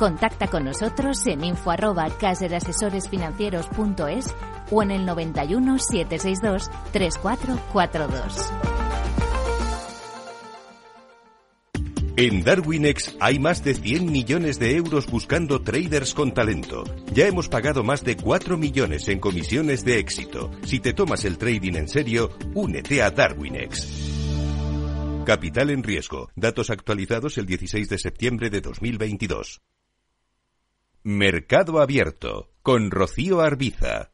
Contacta con nosotros en info arroba caserasesoresfinancieros.es o en el 91 762 3442. En Darwinex hay más de 100 millones de euros buscando traders con talento. Ya hemos pagado más de 4 millones en comisiones de éxito. Si te tomas el trading en serio, únete a Darwinex. Capital en riesgo. Datos actualizados el 16 de septiembre de 2022. Mercado Abierto con Rocío Arbiza.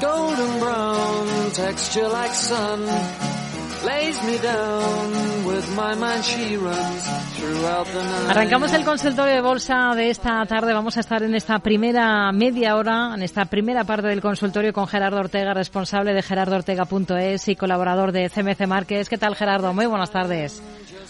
Golden brown texture like sun lays me down Arrancamos el consultorio de bolsa de esta tarde. Vamos a estar en esta primera media hora, en esta primera parte del consultorio con Gerardo Ortega, responsable de gerardoortega.es y colaborador de CMC Márquez. ¿Qué tal, Gerardo? Muy buenas tardes.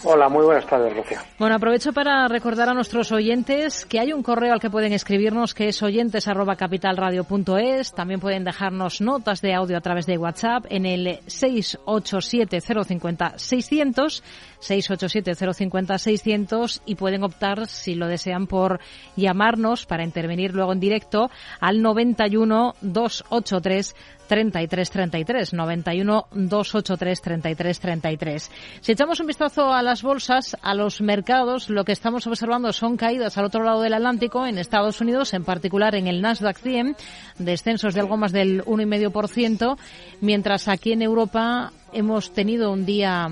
Hola, muy buenas tardes, Rocío. Bueno, aprovecho para recordar a nuestros oyentes que hay un correo al que pueden escribirnos que es oyentes@capitalradio.es. También pueden dejarnos notas de audio a través de WhatsApp en el 687 050 600 687 050 600 y pueden optar, si lo desean, por llamarnos para intervenir luego en directo al 91 283 33 33 91 283 33 33. Si echamos un vistazo a las bolsas, a los mercados, lo que estamos observando son caídas al otro lado del Atlántico, en Estados Unidos, en particular en el Nasdaq 100, descensos de algo más del 1,5%, mientras aquí en Europa hemos tenido un día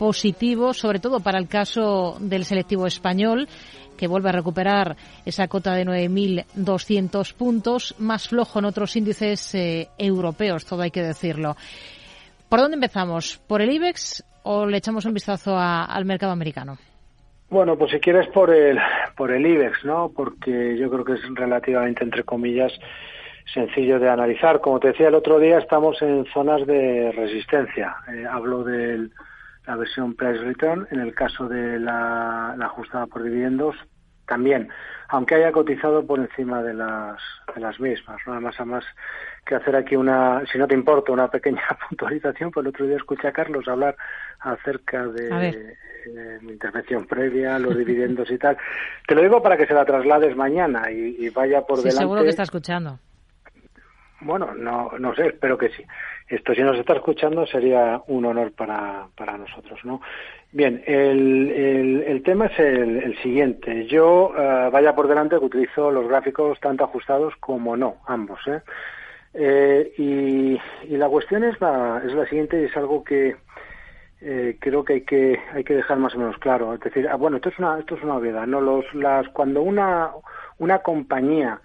positivo, sobre todo para el caso del selectivo español que vuelve a recuperar esa cota de 9.200 puntos, más flojo en otros índices eh, europeos, todo hay que decirlo. ¿Por dónde empezamos? ¿Por el IBEX o le echamos un vistazo a- al mercado americano? Bueno, pues si quieres por el por el IBEX, ¿no? Porque yo creo que es relativamente entre comillas sencillo de analizar. Como te decía el otro día, estamos en zonas de resistencia. Eh, hablo de la versión price return. En el caso de la, la ajustada por dividendos, también, aunque haya cotizado por encima de las de las mismas. ¿no? Además, además que hacer aquí una, si no te importa, una pequeña puntualización. Pues el otro día escuché a Carlos hablar acerca de mi intervención previa, los dividendos y tal. Te lo digo para que se la traslades mañana y, y vaya por Sí, delante. seguro que está escuchando. Bueno, no, no sé, espero que sí. Esto, si nos está escuchando, sería un honor para, para nosotros, ¿no? Bien, el, el, el tema es el, el siguiente. Yo, eh, vaya por delante, que utilizo los gráficos tanto ajustados como no, ambos, ¿eh? Eh, y, y la cuestión es la, es la siguiente y es algo que eh, creo que hay que hay que dejar más o menos claro. Es decir, ah, bueno, esto es una esto es una obviedad. No los las cuando una una compañía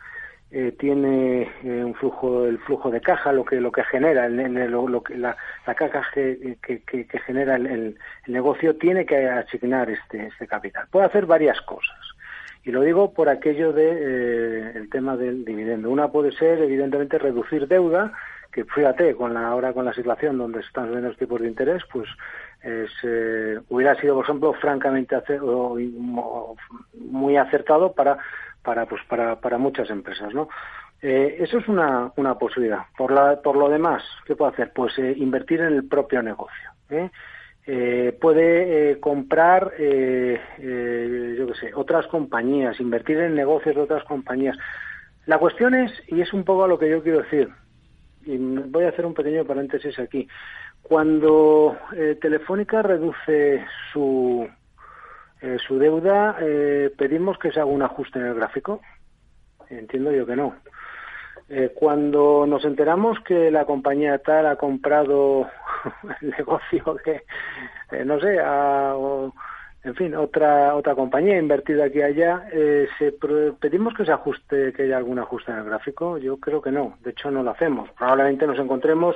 eh, tiene eh, un flujo el flujo de caja lo que lo que genera el, el- lo, que la, la caja que, que, que- genera el, el- negocio tiene que asignar este este capital. Puede hacer varias cosas. Y lo digo por aquello de eh, el tema del dividendo. Una puede ser, evidentemente, reducir deuda, que fíjate, con la, ahora con la situación donde se están subiendo los tipos de interés, pues es, eh, hubiera sido, por ejemplo, francamente o- o muy acertado para, para, pues, para, para muchas empresas, ¿no? Eh, eso es una, una posibilidad. Por, la, por lo demás, ¿qué puede hacer? Pues eh, invertir en el propio negocio. ¿eh? Eh, puede eh, comprar, yo qué sé, otras compañías, invertir en negocios de otras compañías. La cuestión es, y es un poco a lo que yo quiero decir, y voy a hacer un pequeño paréntesis aquí. Cuando Telefónica reduce su, eh, su deuda, eh, pedimos que se haga un ajuste en el gráfico. Entiendo yo que no. Eh, cuando nos enteramos que la compañía tal ha comprado el negocio de, eh, no sé, a, o, en fin, otra otra compañía invertida aquí y allá, eh, se pedimos que se ajuste, que haya algún ajuste en el gráfico. Yo creo que no. De hecho, no lo hacemos. Probablemente nos encontremos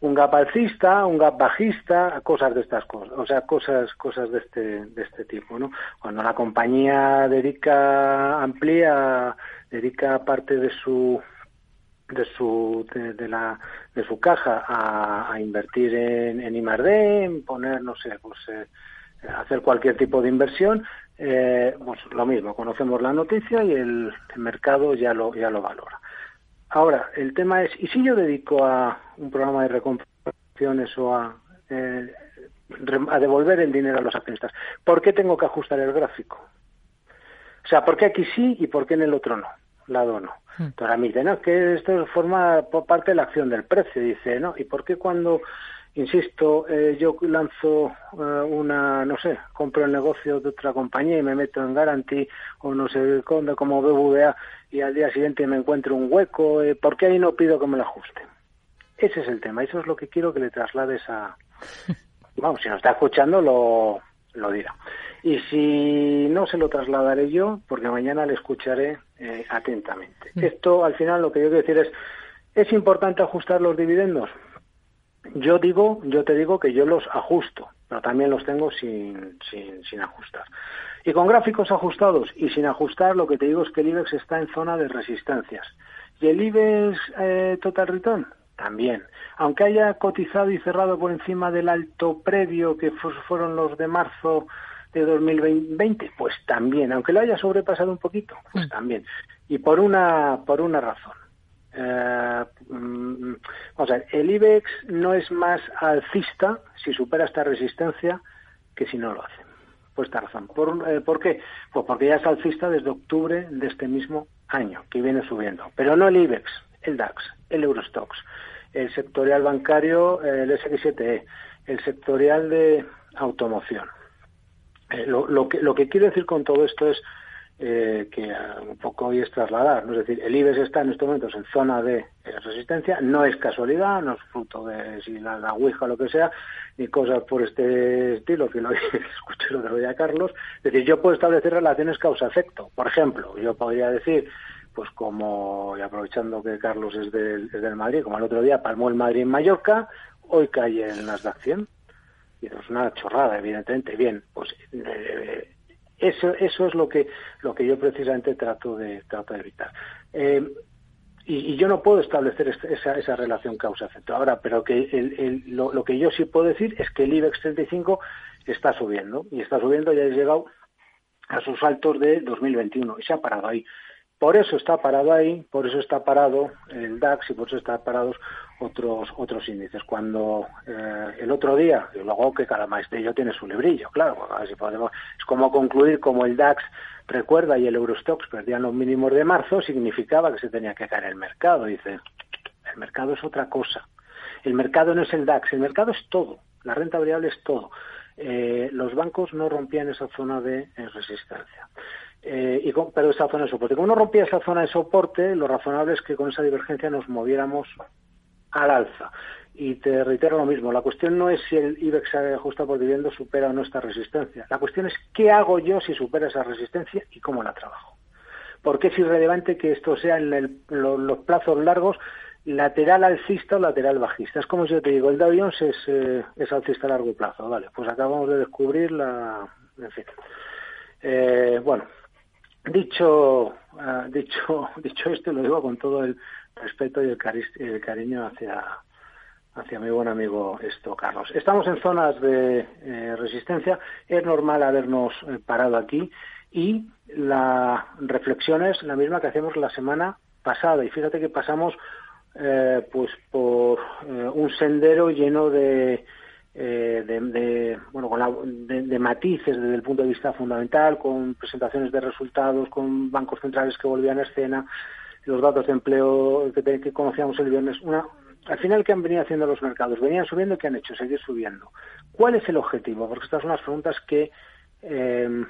un gap alcista, un gap bajista, cosas de estas cosas, o sea, cosas cosas de este de este tipo, ¿no? Cuando la compañía dedica amplía, dedica parte de su de su de, la de su caja a, invertir en, en I+D, en poner no sé, pues eh, hacer cualquier tipo de inversión, eh, pues lo mismo, conocemos la noticia y el, el mercado ya lo ya lo valora. Ahora, el tema es, ¿y si yo dedico a un programa de recompensaciones o a, eh, a devolver el dinero a los accionistas? ¿Por qué tengo que ajustar el gráfico? O sea, ¿por qué aquí sí y por qué en el otro no? Lado no. Hmm. Entonces a mí dice, no, que esto forma parte de la acción del precio. Dice, ¿no? ¿Y por qué cuando insisto, eh, yo lanzo eh, una, no sé, compro el negocio de otra compañía y me meto en Guarantee o no sé como BBVA y al día siguiente me encuentro un hueco, eh, ¿por qué ahí no pido que me lo ajuste? Ese es el tema, eso es lo que quiero que le traslades a... Vamos, si no está escuchando lo, lo dirá. Y si no se lo trasladaré yo, porque mañana le escucharé eh, atentamente. Esto, al final, lo que yo quiero decir es, ¿es importante ajustar los dividendos? Yo digo, yo te digo que yo los ajusto, pero también los tengo sin, sin, sin ajustar. Y con gráficos ajustados y sin ajustar, lo que te digo es que el IBEX está en zona de resistencias. ¿Y el IBEX eh, Total Return? También. Aunque haya cotizado y cerrado por encima del alto previo que fueron los de marzo de 2020, pues también. Aunque lo haya sobrepasado un poquito, pues mm. también. Y por una, por una razón. Eh, mm, vamos a ver, el IBEX no es más alcista si supera esta resistencia que si no lo hace. Pues esta razón. ¿Por, eh, ¿Por qué? Pues porque ya es alcista desde octubre de este mismo año, que viene subiendo. Pero no el IBEX, el DAX, el Eurostox, el sectorial bancario, el SX7E, el sectorial de automoción. Eh, lo, lo, que, lo que quiero decir con todo esto es eh, que un poco hoy es trasladar. ¿no? Es decir, el IBEX está en estos momentos en zona de resistencia, no es casualidad, no es fruto de si la, la Ouija o lo que sea, ni cosas por este estilo, que lo escuché lo de a Carlos. Es decir, yo puedo establecer relaciones causa-efecto. Por ejemplo, yo podría decir, pues como, y aprovechando que Carlos es del, del Madrid, como el otro día palmó el Madrid en Mallorca, hoy cae el Nasdaq 100. Y es una chorrada, evidentemente. Bien, pues eh, eso, eso es lo que, lo que yo precisamente trato de, trato de evitar. Eh, y, yo no puedo establecer esa, esa relación causa-efecto. Ahora, pero que el, lo, lo, que yo sí puedo decir es que el IBEX 35 está subiendo. Y está subiendo, ya ha llegado a sus altos de 2021 y se ha parado ahí. Por eso está parado ahí, por eso está parado el DAX y por eso están parados otros otros índices. Cuando eh, el otro día, y luego que cada maestrillo tiene su librillo, claro, si podemos, es como concluir como el DAX recuerda y el Eurostox perdían los mínimos de marzo, significaba que se tenía que caer el mercado. Dice, el mercado es otra cosa. El mercado no es el DAX, el mercado es todo, la renta variable es todo. Eh, los bancos no rompían esa zona de resistencia. Eh, y pero esa zona de soporte. Como no rompía esa zona de soporte, lo razonable es que con esa divergencia nos moviéramos al alza. Y te reitero lo mismo, la cuestión no es si el IBEX ajusta por dividendo supera o no esta resistencia. La cuestión es qué hago yo si supera esa resistencia y cómo la trabajo. Porque es irrelevante que esto sea en los plazos largos lateral alcista o lateral bajista. Es como si yo te digo, el Dow Jones es, eh, es alcista a largo plazo. Vale, pues acabamos de descubrir la... En fin. Eh, bueno, Dicho, uh, dicho, dicho esto, lo digo con todo el respeto y el, el cariño hacia, hacia mi buen amigo esto, Carlos. Estamos en zonas de eh, resistencia. Es normal habernos eh, parado aquí y la reflexión es la misma que hacemos la semana pasada. Y fíjate que pasamos eh, pues por eh, un sendero lleno de eh, de, bueno, con de, matices desde el punto de vista fundamental, con presentaciones de resultados, con bancos centrales que volvían a escena, los datos de empleo que, conocíamos el viernes. Una, al final, ¿qué han venido haciendo los mercados? Venían subiendo, ¿qué han hecho? Seguir subiendo. ¿Cuál es el objetivo? Porque estas son las preguntas que eh,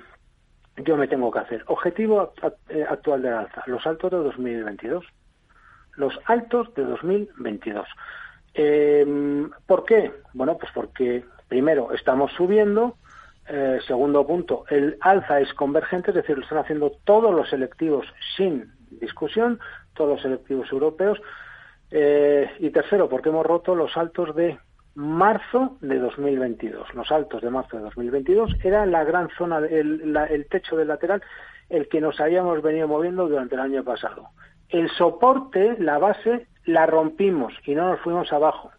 yo me tengo que hacer. Objetivo eh, actual de alza, los altos de 2022. Los altos de 2022. Eh, ¿Por qué? Bueno, pues porque primero estamos subiendo, eh, segundo punto, el alza es convergente, es decir, lo están haciendo todos los selectivos sin discusión, todos los selectivos europeos. Eh, y tercero, porque hemos roto los altos de marzo de 2022. Los altos de marzo de 2022 era la gran zona, el, el techo del lateral, el que nos habíamos venido moviendo durante el año pasado. El soporte, la base, la rompimos y no nos fuimos abajo.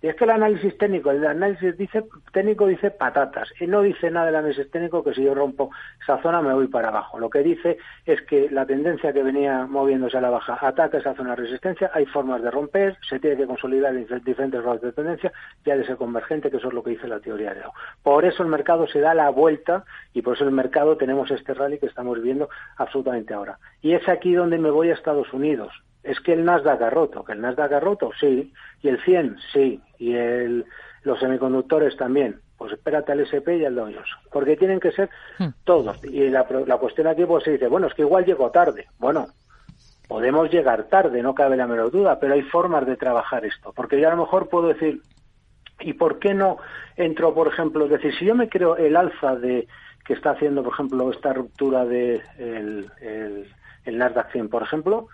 Y es que el análisis técnico, el análisis dice, técnico dice patatas, y no dice nada del análisis técnico que si yo rompo esa zona me voy para abajo. Lo que dice es que la tendencia que venía moviéndose a la baja ataca esa zona de resistencia, hay formas de romper, se tiene que consolidar diferentes grados de tendencia ya de ser convergente, que eso es lo que dice la teoría de Dow. Por eso el mercado se da la vuelta y por eso el mercado tenemos este rally que estamos viviendo absolutamente ahora. Y es aquí donde me voy a Estados Unidos es que el Nasdaq ha roto, que el Nasdaq ha roto, sí, y el 100, sí, y el, los semiconductores también. Pues espérate al SP y al Dow Jones, porque tienen que ser hmm. todos. Y la, la cuestión aquí pues se dice, bueno, es que igual llego tarde. Bueno, podemos llegar tarde, no cabe la menor duda, pero hay formas de trabajar esto, porque yo a lo mejor puedo decir, ¿y por qué no entro, por ejemplo, es decir, si yo me creo el alza de que está haciendo, por ejemplo, esta ruptura de el, el, el Nasdaq 100, por ejemplo,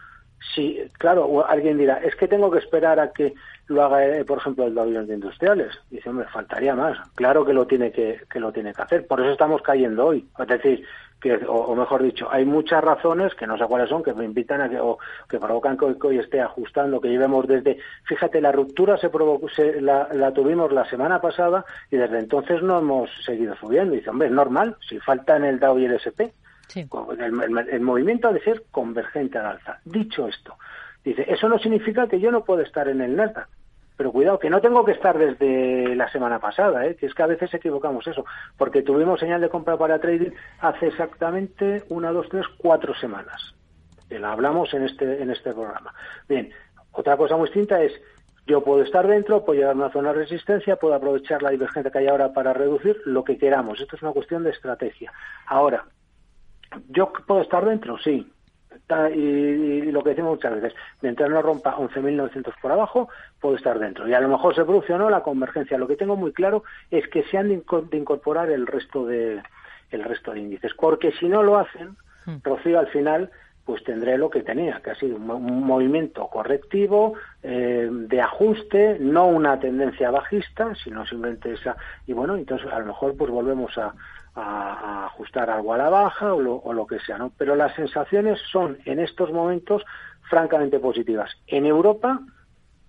Sí, claro, alguien dirá, es que tengo que esperar a que lo haga, eh, por ejemplo, el de Industriales. Dice, me faltaría más. Claro que lo tiene que, que lo tiene que hacer. Por eso estamos cayendo hoy. Es decir, que, o, mejor dicho, hay muchas razones que no sé cuáles son, que me invitan a que, o que provocan que hoy, esté ajustando, que llevemos desde, fíjate, la ruptura se provocó, se, la, la, tuvimos la semana pasada y desde entonces no hemos seguido subiendo. Dice, hombre, es normal, si falta en el Dow y el SP. El, movimiento ha de ser convergente al alza. Dicho esto, dice, eso no significa que yo no pueda estar en el Nasdaq. Pero cuidado, que no tengo que estar desde la semana pasada, ¿eh? que es que a veces equivocamos eso, porque tuvimos señal de compra para trading hace exactamente una, dos, tres, cuatro semanas. Que la hablamos en este, en este programa. Bien, otra cosa muy distinta es, yo puedo estar dentro, puedo llegar a una zona de resistencia, puedo aprovechar la divergencia que hay ahora para reducir lo que queramos. Esto es una cuestión de estrategia. Ahora, ¿Yo puedo estar dentro? Sí. Y, lo que decimos muchas veces, mientras no rompa 11.900 por abajo, puedo estar dentro. Y a lo mejor se produce o no la convergencia. Lo que tengo muy claro es que se han de incorporar el resto de, el resto de índices. Porque si no lo hacen, hmm. Rocío, al final, pues tendré lo que tenía, que ha sido un, movimiento correctivo, eh, de ajuste, no una tendencia bajista, sino simplemente esa. Y bueno, entonces a lo mejor pues volvemos a, a, ajustar algo a la baja o lo, o lo que sea, ¿no? Pero las sensaciones son en estos momentos francamente positivas. En Europa,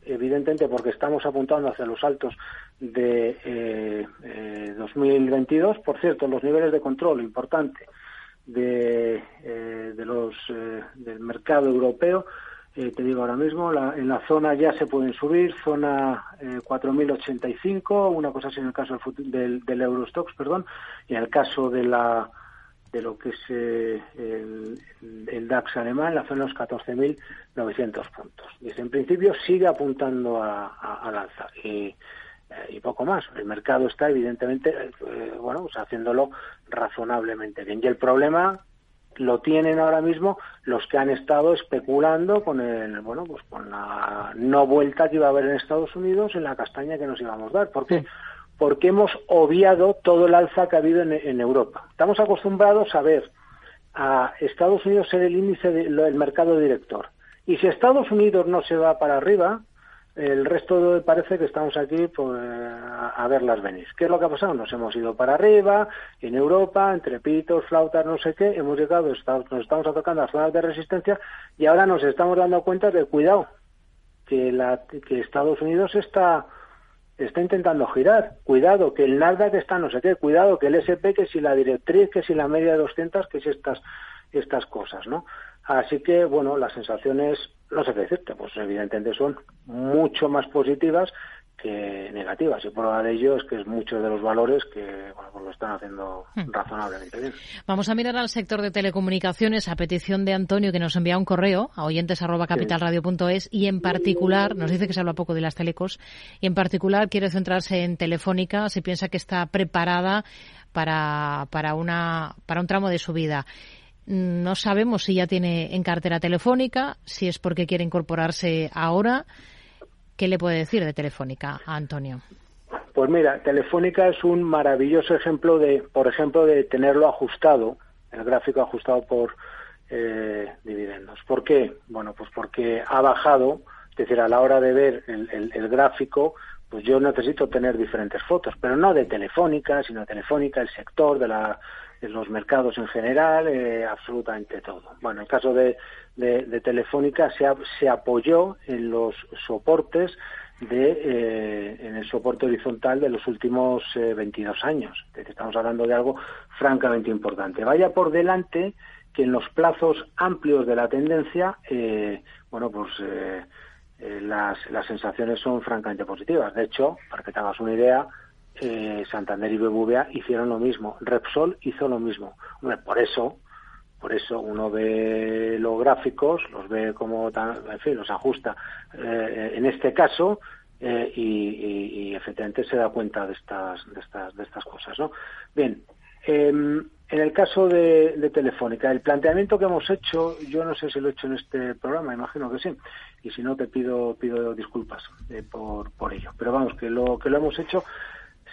evidentemente porque estamos apuntando hacia los altos de eh, eh, 2022, por cierto, los niveles de control importante de, eh, de los eh, del mercado europeo eh, te digo ahora mismo, en la zona ya se pueden subir, zona eh, 4.085, una cosa así en el caso del, del, Eurostox, perdón, y en el caso de la de lo que es eh, el, el, DAX alemán, la zona de los 14.900 puntos. Desde en principio sigue apuntando al alza y, eh, y, poco más. El mercado está evidentemente, eh, bueno, pues haciéndolo razonablemente bien. Y el problema lo tienen ahora mismo los que han estado especulando con el bueno pues con la no vuelta que iba a haber en Estados Unidos en la castaña que nos íbamos a dar. ¿por qué? porque hemos obviado todo el alza que ha habido en, Europa. Estamos acostumbrados a ver a Estados Unidos ser el índice del mercado director. Y si Estados Unidos no se va para arriba el resto parece que estamos aquí pues, a verlas venir. ¿Qué es lo que ha pasado? Nos hemos ido para arriba, en Europa, entre pitos, flautas, no sé qué, hemos llegado, nos estamos atacando las zonas de resistencia y ahora nos estamos dando cuenta de, cuidado, que, la, que Estados Unidos está, está intentando girar. Cuidado, que el Nasdaq está no sé qué. Cuidado, que el SP, que si la directriz, que si la media de 200, que si estas, estas cosas, ¿no? Así que, bueno, las sensaciones no sé qué decirte, pues evidentemente son mucho más positivas que negativas. Y prueba de ello es que es muchos de los valores que bueno, pues lo están haciendo hmm. razonablemente bien. Vamos a mirar al sector de telecomunicaciones a petición de Antonio que nos envía un correo a oyentes y en particular, nos dice que se habla poco de las telecos, y en particular quiere centrarse en Telefónica, se piensa que está preparada para, para, una, para un tramo de subida. No sabemos si ya tiene en cartera telefónica, si es porque quiere incorporarse ahora. ¿Qué le puede decir de Telefónica a Antonio? Pues mira, Telefónica es un maravilloso ejemplo de, por ejemplo, de tenerlo ajustado, el gráfico ajustado por eh, dividendos. ¿Por qué? Bueno, pues porque ha bajado, es decir, a la hora de ver el, gráfico, pues yo necesito tener diferentes fotos, pero no de Telefónica, sino Telefónica, el sector, de, la, de los mercados en general, eh, absolutamente todo. Bueno, en el caso de, de, Telefónica se, se apoyó en los soportes de eh, en el soporte horizontal de los últimos 22 años. Estamos hablando de algo francamente importante. Vaya por delante que en los plazos amplios de la tendencia, eh, bueno, pues eh, eh, las, las sensaciones son francamente positivas. De hecho, para que te hagas una idea, Santander y BBVA hicieron lo mismo. Repsol hizo lo mismo. por eso, por eso uno ve los gráficos, los ve como, en fin, los ajusta. en este caso, y, y, efectivamente se da cuenta de estas, de estas, de estas cosas, ¿no? Bien, em, en el caso de, Telefónica, el planteamiento que hemos hecho, yo no sé si lo he hecho en este programa, imagino que sí, y si no te pido pido disculpas eh, por, por ello. Pero vamos, que lo que lo hemos hecho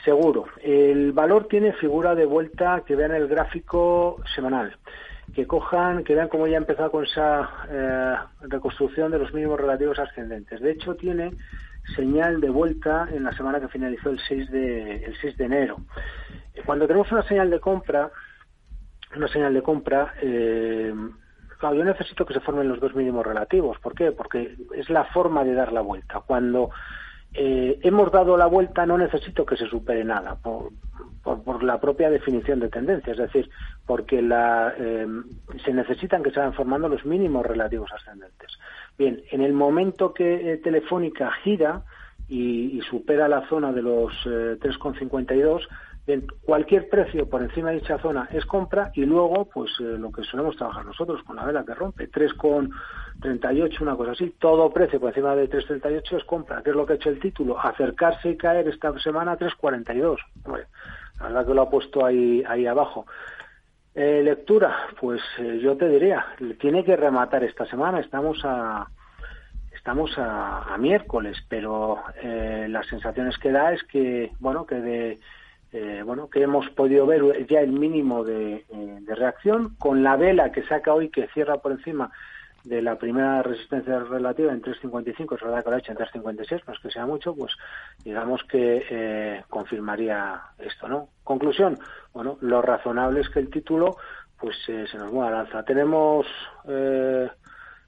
seguro. El valor tiene figura de vuelta que vean el gráfico semanal, que cojan, que vean cómo ya ha empezado con esa eh, reconstrucción de los mínimos relativos ascendentes. De hecho, tiene señal de vuelta en la semana que finalizó el 6 de, el 6 de enero. Cuando tenemos una señal de compra, una señal de compra, eh, claro, yo necesito que se formen los dos mínimos relativos. ¿Por qué? Porque es la forma de dar la vuelta. Cuando eh, hemos dado la vuelta no necesito que se supere nada por, por, la propia definición de tendencia, es decir, porque la, eh, se necesitan que se vayan formando los mínimos relativos ascendentes. Bien, en el momento que Telefónica gira y, y, supera la zona de los 3,52, Bien, cualquier precio por encima de dicha zona es compra y luego, pues eh, lo que solemos trabajar nosotros con la vela que rompe, 3,38, una cosa así, todo precio por encima de 3,38 es compra. ¿Qué es lo que ha hecho el título? Acercarse y caer esta semana a 3,42. la verdad que lo ha puesto ahí, ahí abajo. Eh, lectura, pues eh, yo te diría, tiene que rematar esta semana, estamos a estamos a, a miércoles, pero las sensaciones que da es que, bueno, que de eh, bueno, que hemos podido ver ya el mínimo de, eh, de, reacción con la vela que saca hoy que cierra por encima de la primera resistencia relativa en 3.55, es verdad que lo ha hecho en 3.56, no es que sea mucho, pues digamos que eh, confirmaría esto, ¿no? Conclusión, bueno, lo razonable es que el título pues se nos mueva al alza. Tenemos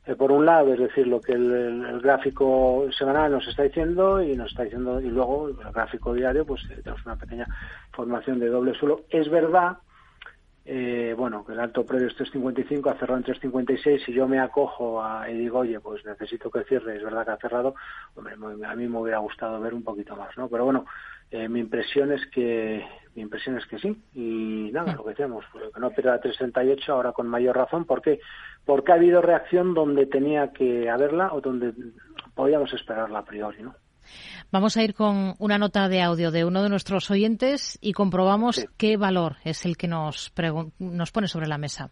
eh, por un lado, es decir, lo que el, gráfico semanal nos está diciendo y nos está diciendo, y luego el gráfico diario, pues eh, tenemos una pequeña formación de doble suelo. Es verdad, eh, bueno, que el alto previo es 3.55, ha cerrado en 3.56, si yo me acojo a, y digo, oye, pues necesito que cierre, es verdad que ha cerrado, hombre, a mí me hubiera gustado ver un poquito más, ¿no? Pero bueno, eh, mi impresión es que mi impresión es que sí y nada mm. lo que decíamos pues, que no pierda 368 ahora con mayor razón ¿por qué? porque ha habido reacción donde tenía que haberla o donde podíamos esperarla a priori ¿no? Vamos a ir con una nota de audio de uno de nuestros oyentes y comprobamos qué valor es el que nos, nos pone sobre la mesa.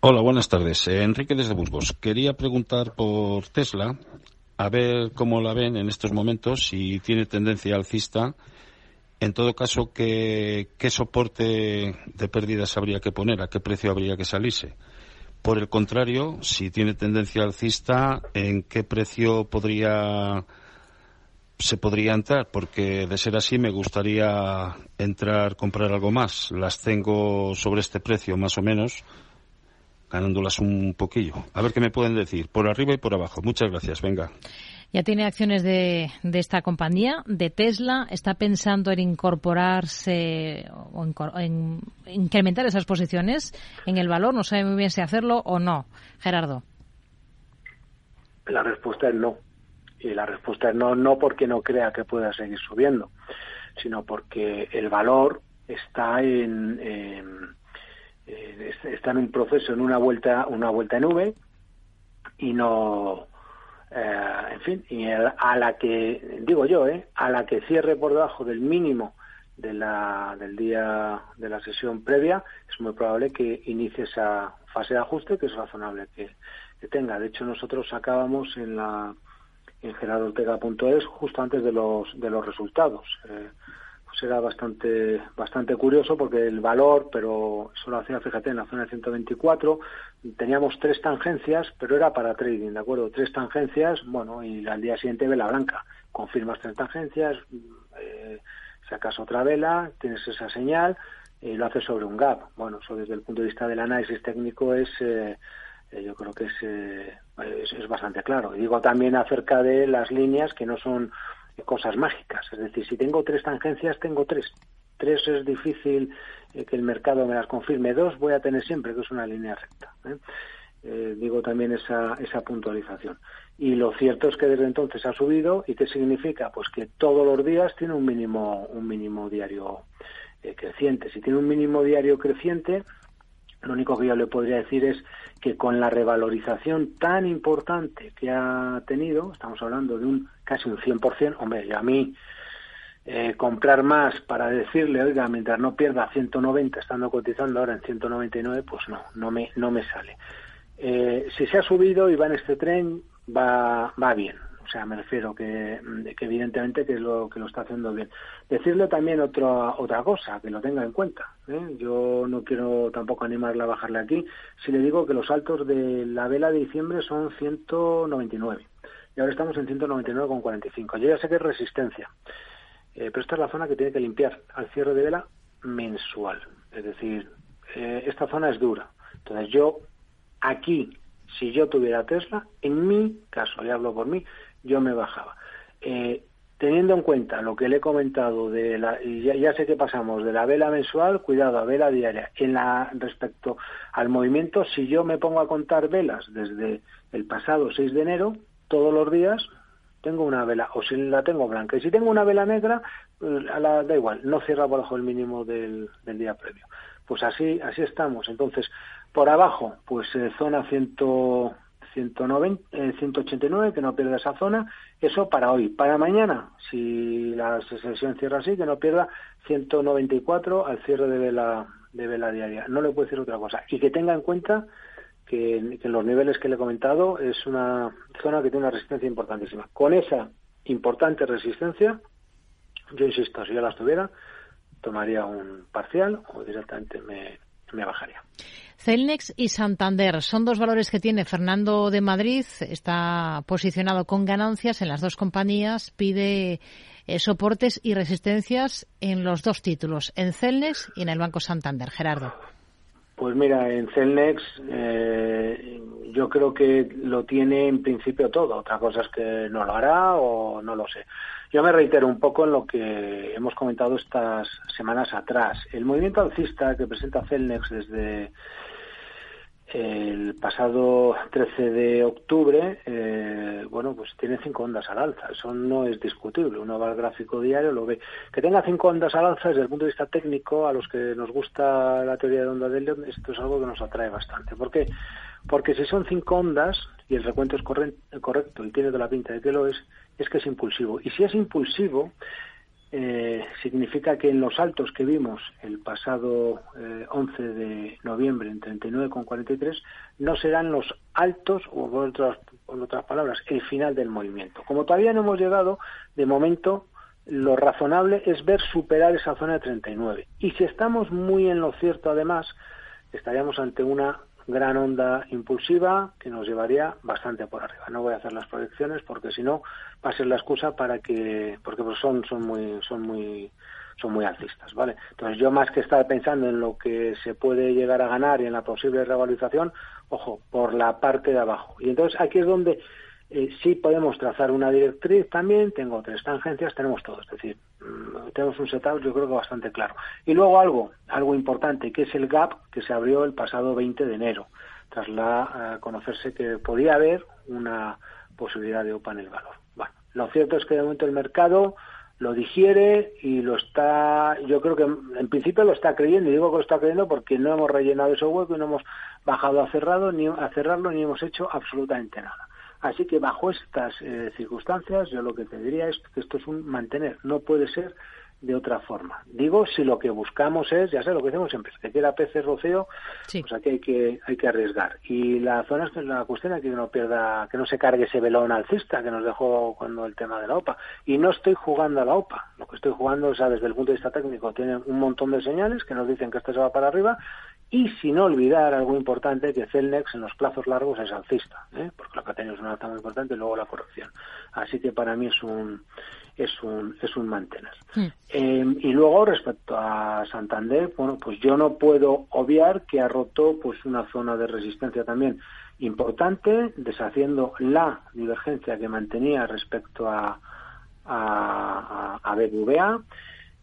Hola, buenas tardes. Eh, Enrique desde Burgos. Quería preguntar por Tesla a ver cómo la ven en estos momentos, si tiene tendencia alcista. En todo caso, ¿qué, qué soporte de pérdidas habría que poner? ¿A qué precio habría que salirse? Por el contrario, si tiene tendencia alcista, ¿en qué precio podría se podría entrar? Porque de ser así me gustaría entrar, comprar algo más. Las tengo sobre este precio más o menos ganándolas un poquillo. A ver qué me pueden decir, por arriba y por abajo. Muchas gracias, venga. Ya tiene acciones de, de esta compañía, de Tesla. ¿Está pensando en incorporarse o en, incrementar esas posiciones en el valor? No sabe muy bien si hacerlo o no. Gerardo. La respuesta es no. Y la respuesta es no, no porque no crea que pueda seguir subiendo, sino porque el valor está en eh, está en un proceso, en una vuelta, una vuelta en V y no, en fin, y a la que, digo yo, eh, a la que cierre por debajo del mínimo de la, del día de la sesión previa, es muy probable que inicie esa fase de ajuste que es razonable que, tenga. De hecho, nosotros acabamos en la en gerardortega.es justo antes de los de los resultados. Eh, pues era bastante bastante curioso porque el valor, pero eso lo hacía, fíjate, en la zona de 124, teníamos tres tangencias, pero era para trading, ¿de acuerdo? Tres tangencias, bueno, y al día siguiente vela blanca. Confirmas tres tangencias, eh, sacas otra vela, tienes esa señal y lo haces sobre un gap. Bueno, eso desde el punto de vista del análisis técnico es... Eh, eh, yo creo que eh, es, es, bastante claro. Digo también acerca de las líneas que no son cosas mágicas. Es decir, si tengo tres tangencias, tengo tres. Tres es difícil eh, que el mercado me las confirme. Dos voy a tener siempre, que es una línea recta. digo también esa, esa puntualización. Y lo cierto es que desde entonces ha subido. ¿Y qué significa? Pues que todos los días tiene un mínimo, un mínimo diario creciente. Si tiene un mínimo diario creciente, lo único que yo le podría decir es que con la revalorización tan importante que ha tenido, estamos hablando de un casi un 100%, hombre, y a mí eh, comprar más para decirle, oiga, mientras no pierda 190 estando cotizando ahora en 199, pues no, no me, no me sale. Eh, si se ha subido y va en este tren, va, va bien. O sea, me refiero que, que evidentemente que es lo que lo está haciendo bien. Decirle también otra otra cosa, que lo tenga en cuenta. ¿eh? Yo no quiero tampoco animarla a bajarle aquí. Si le digo que los altos de la vela de diciembre son 199 y ahora estamos en 199,45. Yo ya sé que es resistencia, eh, pero esta es la zona que tiene que limpiar al cierre de vela mensual. Es decir, eh, esta zona es dura. Entonces yo aquí, si yo tuviera Tesla, en mi caso, ya hablo por mí, yo me bajaba. Eh, teniendo en cuenta lo que le he comentado de la, y ya, sé que pasamos de la vela mensual, cuidado, a vela diaria. En la respecto al movimiento, si yo me pongo a contar velas desde el pasado 6 de enero, todos los días tengo una vela, o si la tengo blanca. Y si tengo una vela negra, a la, da igual, no cierra bajo el mínimo del, del día previo. Pues así, así estamos. Entonces, por abajo, pues eh, zona 100, 190, 189, que no pierda esa zona. Eso para hoy. Para mañana, si la sesión cierra así, que no pierda 194 al cierre de vela, de vela diaria. No le puedo decir otra cosa. Y que tenga en cuenta que, en los niveles que le he comentado es una zona que tiene una resistencia importantísima. Con esa importante resistencia, yo insisto, si yo la tuviera, tomaría un parcial o directamente me, Celnex y Santander son dos valores que tiene Fernando de Madrid. Está posicionado con ganancias en las dos compañías. Pide eh, soportes y resistencias en los dos títulos, en Celnex y en el Banco Santander. Gerardo. Pues mira, en Celnex eh, yo creo que lo tiene en principio todo. Otra cosa es que no lo hará o no lo sé. Yo me reitero un poco en lo que hemos comentado estas semanas atrás. El movimiento alcista que presenta Celnex desde el pasado 13 de octubre, eh, bueno, pues tiene cinco ondas al alza. Eso no es discutible. Uno va al gráfico diario, lo ve. Que tenga cinco ondas al alza, desde el punto de vista técnico, a los que nos gusta la teoría de onda de Elliot, esto es algo que nos atrae bastante. ¿Por qué? Porque si son cinco ondas, y el recuento es correcto y tiene toda la pinta de que lo es, es que es impulsivo. Y si es impulsivo, eh, significa que en los altos que vimos el pasado 11 eh, de noviembre en 39,43 no serán los altos, o por otras palabras, el final del movimiento. Como todavía no hemos llegado, de momento lo razonable es ver superar esa zona de 39. Y si estamos muy en lo cierto, además, estaríamos ante una gran onda impulsiva que nos llevaría bastante por arriba. No voy a hacer las proyecciones porque si no va a ser la excusa para que porque pues son son muy son muy son muy alcistas, ¿vale? Entonces yo más que estar pensando en lo que se puede llegar a ganar y en la posible revalorización, ojo, por la parte de abajo. Y entonces aquí es donde eh, sí podemos trazar una directriz también, tengo tres tangencias, tenemos todo, es decir, mm, tenemos un setup yo creo que bastante claro. Y luego algo, algo importante, que es el gap que se abrió el pasado 20 de enero, tras la eh, conocerse que podía haber una posibilidad de OPA en el valor. Bueno, lo cierto es que de momento el mercado lo digiere y lo está, yo creo que en principio lo está creyendo, y digo que lo está creyendo porque no hemos rellenado ese hueco y no hemos bajado cerrado ni a cerrarlo ni hemos hecho absolutamente nada. Así que bajo estas eh, circunstancias yo lo que te diría es que esto es un mantener. No puede ser de otra forma. Digo, si lo que buscamos es, ya sé lo que decimos siempre, que quiera peces rocío, pues aquí hay que, hay que arriesgar. Y la zona es la cuestión es que no pierda, que no se cargue ese velón alcista que nos dejó cuando el tema de la OPA. Y no estoy jugando a la OPA, lo que estoy jugando es desde el punto de vista técnico, tiene un montón de señales que nos dicen que esto se va para arriba y sin olvidar algo importante que Celnex en los plazos largos es alcista, ¿eh? porque lo que ha tenido es una alta muy importante y luego la corrección. Así que para mí es un es un es un mantener. Em, y luego respecto a Santander, bueno, pues yo no puedo obviar que ha roto pues una zona de resistencia también importante, deshaciendo la divergencia que mantenía respecto a a, a, a BBVA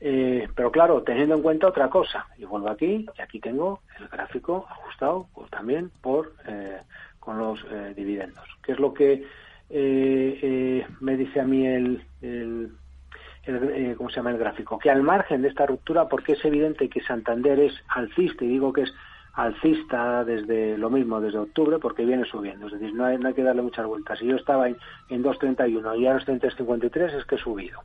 eh, pero claro, teniendo en cuenta otra cosa, y vuelvo aquí, y aquí tengo el gráfico ajustado pues, también por eh, con los eh, dividendos. ¿Qué es lo que me dice a mí el, el, ¿cómo se llama el gráfico? Que al margen de esta ruptura, porque es evidente que Santander es alcista, y digo que es alcista desde lo mismo, desde octubre, porque viene subiendo. Es decir, no hay, no hay que darle muchas vueltas. Si yo estaba en, en 2.31 y ahora estoy en 3.53, es que he subido.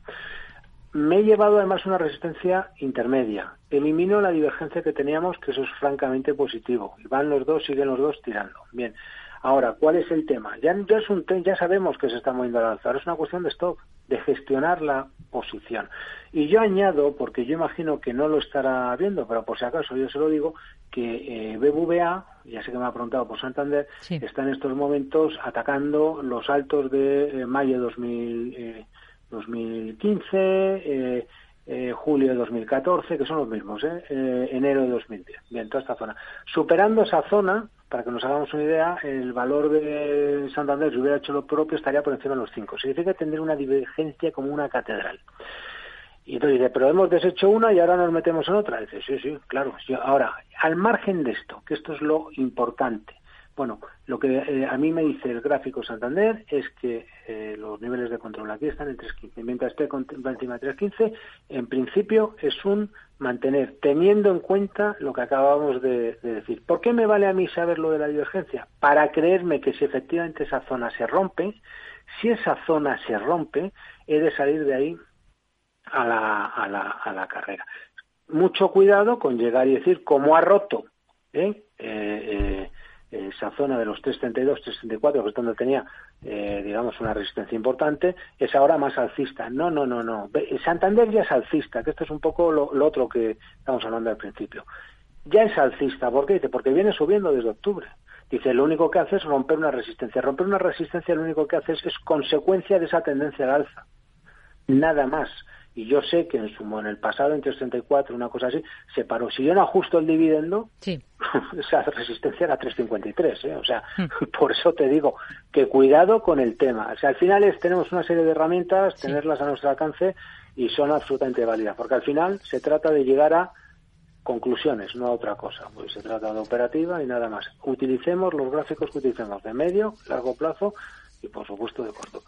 Me he llevado además una resistencia intermedia. Elimino la divergencia que teníamos, que eso es francamente positivo. Y van los dos, siguen los dos tirando. Bien. Ahora, ¿cuál es el tema? Ya, es un ya sabemos que se está moviendo al alza. Ahora es una cuestión de stock, de gestionar la posición. Y yo añado, porque yo imagino que no lo estará viendo, pero por si acaso yo se lo digo, que eh, BBVA, ya sé que me ha preguntado por Santander, está en estos momentos atacando los altos de eh, mayo de 2000. 2015, eh, eh, julio de 2014, que son los mismos, ¿eh? ¿eh? enero de 2010. Bien, toda esta zona. Superando esa zona, para que nos hagamos una idea, el valor de Santander, si hubiera hecho lo propio, estaría por encima de los 5. Significa tener una divergencia como una catedral. Y entonces dice, pero hemos deshecho una y ahora nos metemos en otra. Dice, sí, sí, claro. Ahora, al margen de esto, que esto es lo importante, bueno, lo que eh, a mí me dice el gráfico Santander es que eh, los niveles de control aquí están en 3.15. Mientras esté encima de 3.15, en principio es un mantener, teniendo en cuenta lo que acabamos de, decir. ¿Por qué me vale a mí saber lo de la divergencia? Para creerme que si efectivamente esa zona se rompe, si esa zona se rompe, he de salir de ahí a la, a la, a la carrera. Mucho cuidado con llegar y decir, cómo ha roto, ¿eh? eh esa zona de los 332, 334, que es donde tenía, eh, digamos, una resistencia importante, es ahora más alcista. No, no, no, no. Santander ya es alcista, que esto es un poco lo, otro que estamos hablando al principio. Ya es alcista, ¿por qué? Porque viene subiendo desde octubre. Dice, lo único que hace es romper una resistencia. Romper una resistencia lo único que hace es, es consecuencia de esa tendencia al alza. Nada más y yo sé que en su en el pasado en 334 una cosa así se paró si yo no ajusto el dividendo esa resistencia era 353 ¿eh? o sea hmm. por eso te digo que cuidado con el tema o sea al final es, tenemos una serie de herramientas tenerlas a nuestro alcance y son absolutamente válidas porque al final se trata de llegar a conclusiones, no a otra cosa. Pues se trata de operativa y nada más. Utilicemos los gráficos que utilicemos de medio, largo plazo y por supuesto de corto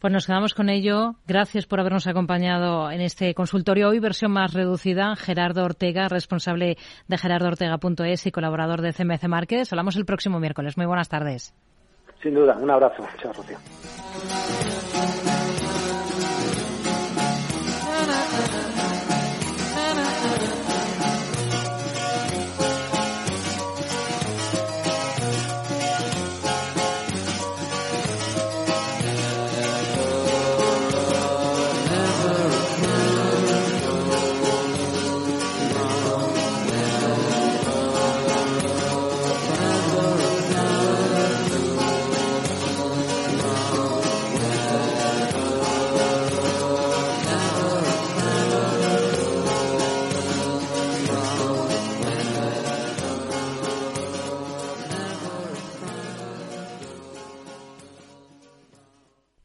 Pues nos quedamos con ello. Gracias por habernos acompañado en este consultorio hoy, versión más reducida. Gerardo Ortega, responsable de gerardoortega.es y colaborador de CMC Márquez. Hablamos el próximo miércoles. Muy buenas tardes. Sin duda, un abrazo. Chao, Rocío.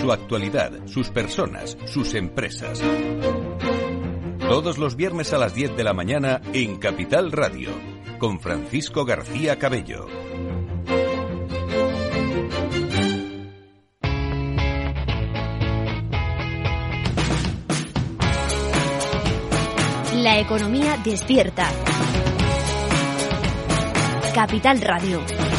su actualidad, sus personas, sus empresas. Todos los viernes a las 10 de la mañana en Capital Radio, con Francisco García Cabello. La economía despierta. Capital Radio.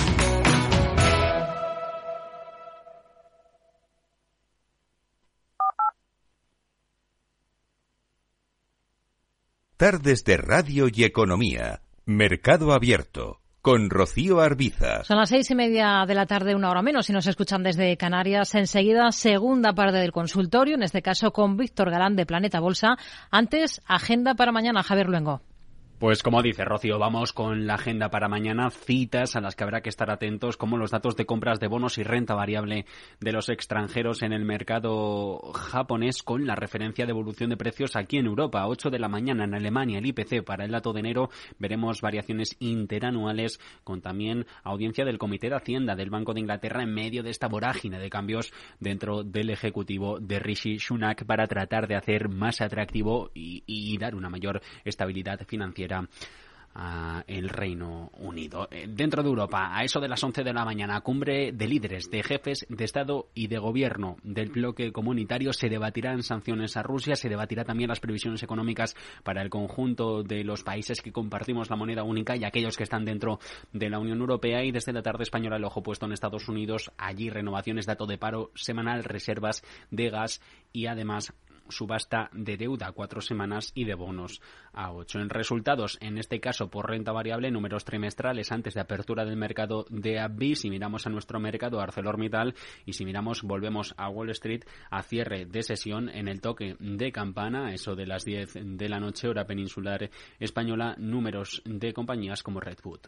Tardes de Radio y Economía. Mercado Abierto. Con Rocío Arbiza. Son las seis y media de la tarde, una hora menos, si nos escuchan desde Canarias. Enseguida, segunda parte del consultorio, en este caso con Víctor Galán de Planeta Bolsa. Antes, agenda para mañana, Javier Luengo. Pues como dice Rocío, vamos con la agenda para mañana, citas a las que habrá que estar atentos, como los datos de compras de bonos y renta variable de los extranjeros en el mercado japonés, con la referencia de evolución de precios aquí en Europa. 8 de la mañana en Alemania, el IPC para el dato de enero, veremos variaciones interanuales, con también audiencia del Comité de Hacienda del Banco de Inglaterra en medio de esta vorágine de cambios dentro del Ejecutivo de Rishi Sunak para tratar de hacer más atractivo y, y dar una mayor estabilidad financiera a el Reino Unido. Eh, dentro de Europa, a eso de las 11 de la mañana, cumbre de líderes, de jefes de Estado y de Gobierno del bloque comunitario, se debatirán sanciones a Rusia, se debatirá también las previsiones económicas para el conjunto de los países que compartimos la moneda única y aquellos que están dentro de la Unión Europea. Y desde la tarde española el ojo puesto en Estados Unidos, allí renovaciones, dato de paro semanal, reservas de gas y además subasta de deuda cuatro semanas y de bonos a ocho. En resultados, en este caso por renta variable, números trimestrales antes de apertura del mercado de ABI, si miramos a nuestro mercado ArcelorMittal y si miramos, volvemos a Wall Street a cierre de sesión en el toque de campana, eso de las 10 de la noche, hora peninsular española, números de compañías como Redwood.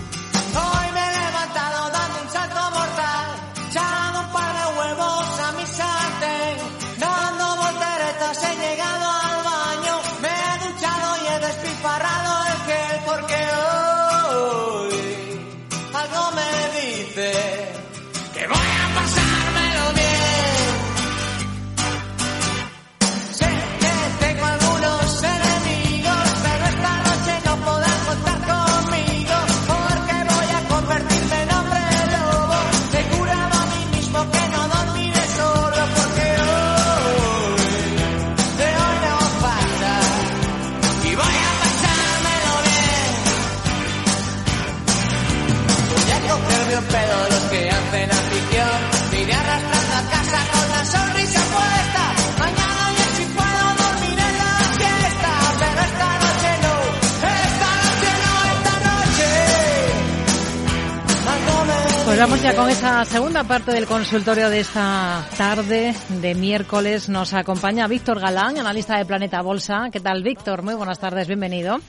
Vamos ya con esa segunda parte del consultorio de esta tarde de miércoles. Nos acompaña Víctor Galán, analista de Planeta Bolsa. ¿Qué tal, Víctor? Muy buenas tardes, bienvenido.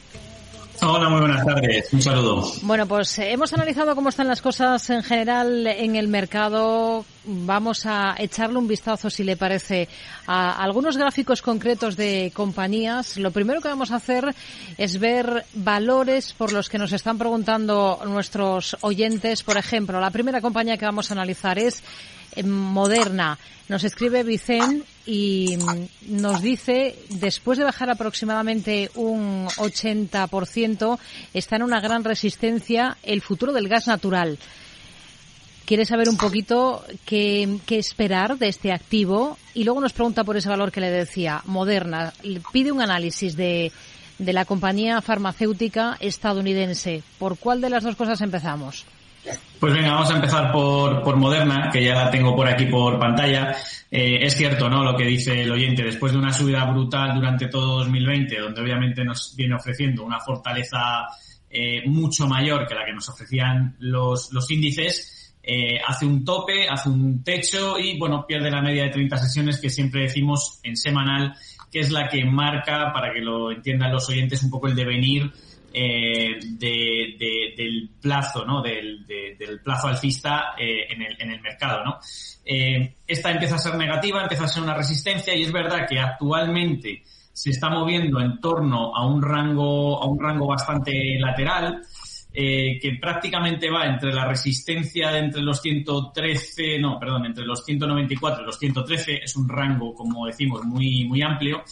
Hola, muy buenas tardes. Un saludo. Bueno, pues eh, hemos analizado cómo están las cosas en general en el mercado. Vamos a echarle un vistazo, si le parece, a algunos gráficos concretos de compañías. Lo primero que vamos a hacer es ver valores por los que nos están preguntando nuestros oyentes. Por ejemplo, la primera compañía que vamos a analizar es eh, Moderna. Nos escribe Vicen y mm, nos dice, después de bajar aproximadamente un 80%, está en una gran resistencia el futuro del gas natural. Quiere saber un poquito qué, qué esperar de este activo y luego nos pregunta por ese valor que le decía, Moderna. Pide un análisis de, de la compañía farmacéutica estadounidense. ¿Por cuál de las dos cosas empezamos? Pues venga, vamos a empezar por, por Moderna, que ya la tengo por aquí por pantalla. Eh, es cierto, ¿no? Lo que dice el oyente, después de una subida brutal durante todo 2020, donde obviamente nos viene ofreciendo una fortaleza eh, mucho mayor que la que nos ofrecían los, los índices, eh, hace un tope, hace un techo y, bueno, pierde la media de 30 sesiones que siempre decimos en semanal, que es la que marca, para que lo entiendan los oyentes, un poco el devenir eh, de, de, del plazo, ¿no? Del, de, del plazo alcista eh, en, el, en el mercado, ¿no? Eh, esta empieza a ser negativa, empieza a ser una resistencia y es verdad que actualmente se está moviendo en torno a un rango, a un rango bastante lateral, eh, que prácticamente va entre la resistencia de entre los 113, no, perdón, entre los 194 y los 113, es un rango, como decimos, muy, muy amplio.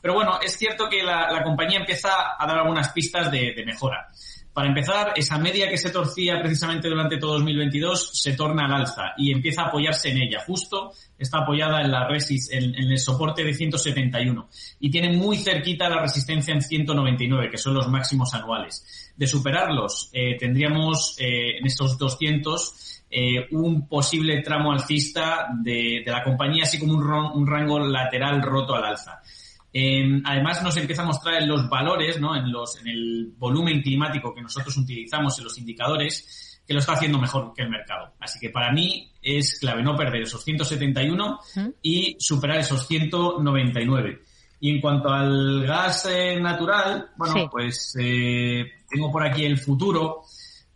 Pero bueno, es cierto que la, compañía empieza a dar algunas pistas de, mejora. Para empezar, esa media que se torcía precisamente durante todo 2022 se torna al alza y empieza a apoyarse en ella. Justo está apoyada en la resis, en, el soporte de 171 y tiene muy cerquita la resistencia en 199, que son los máximos anuales. De superarlos, eh, tendríamos eh, en estos 200 eh, un posible tramo alcista de, de, la compañía, así como un, un rango lateral roto al alza. Eh, además nos empieza a mostrar en los valores, ¿no? en, los, en el volumen climático que nosotros utilizamos en los indicadores, que lo está haciendo mejor que el mercado. Así que para mí es clave no perder esos 171 ¿Mm? y superar esos 199. Y en cuanto al gas eh, natural, bueno, sí. pues eh, tengo por aquí el futuro.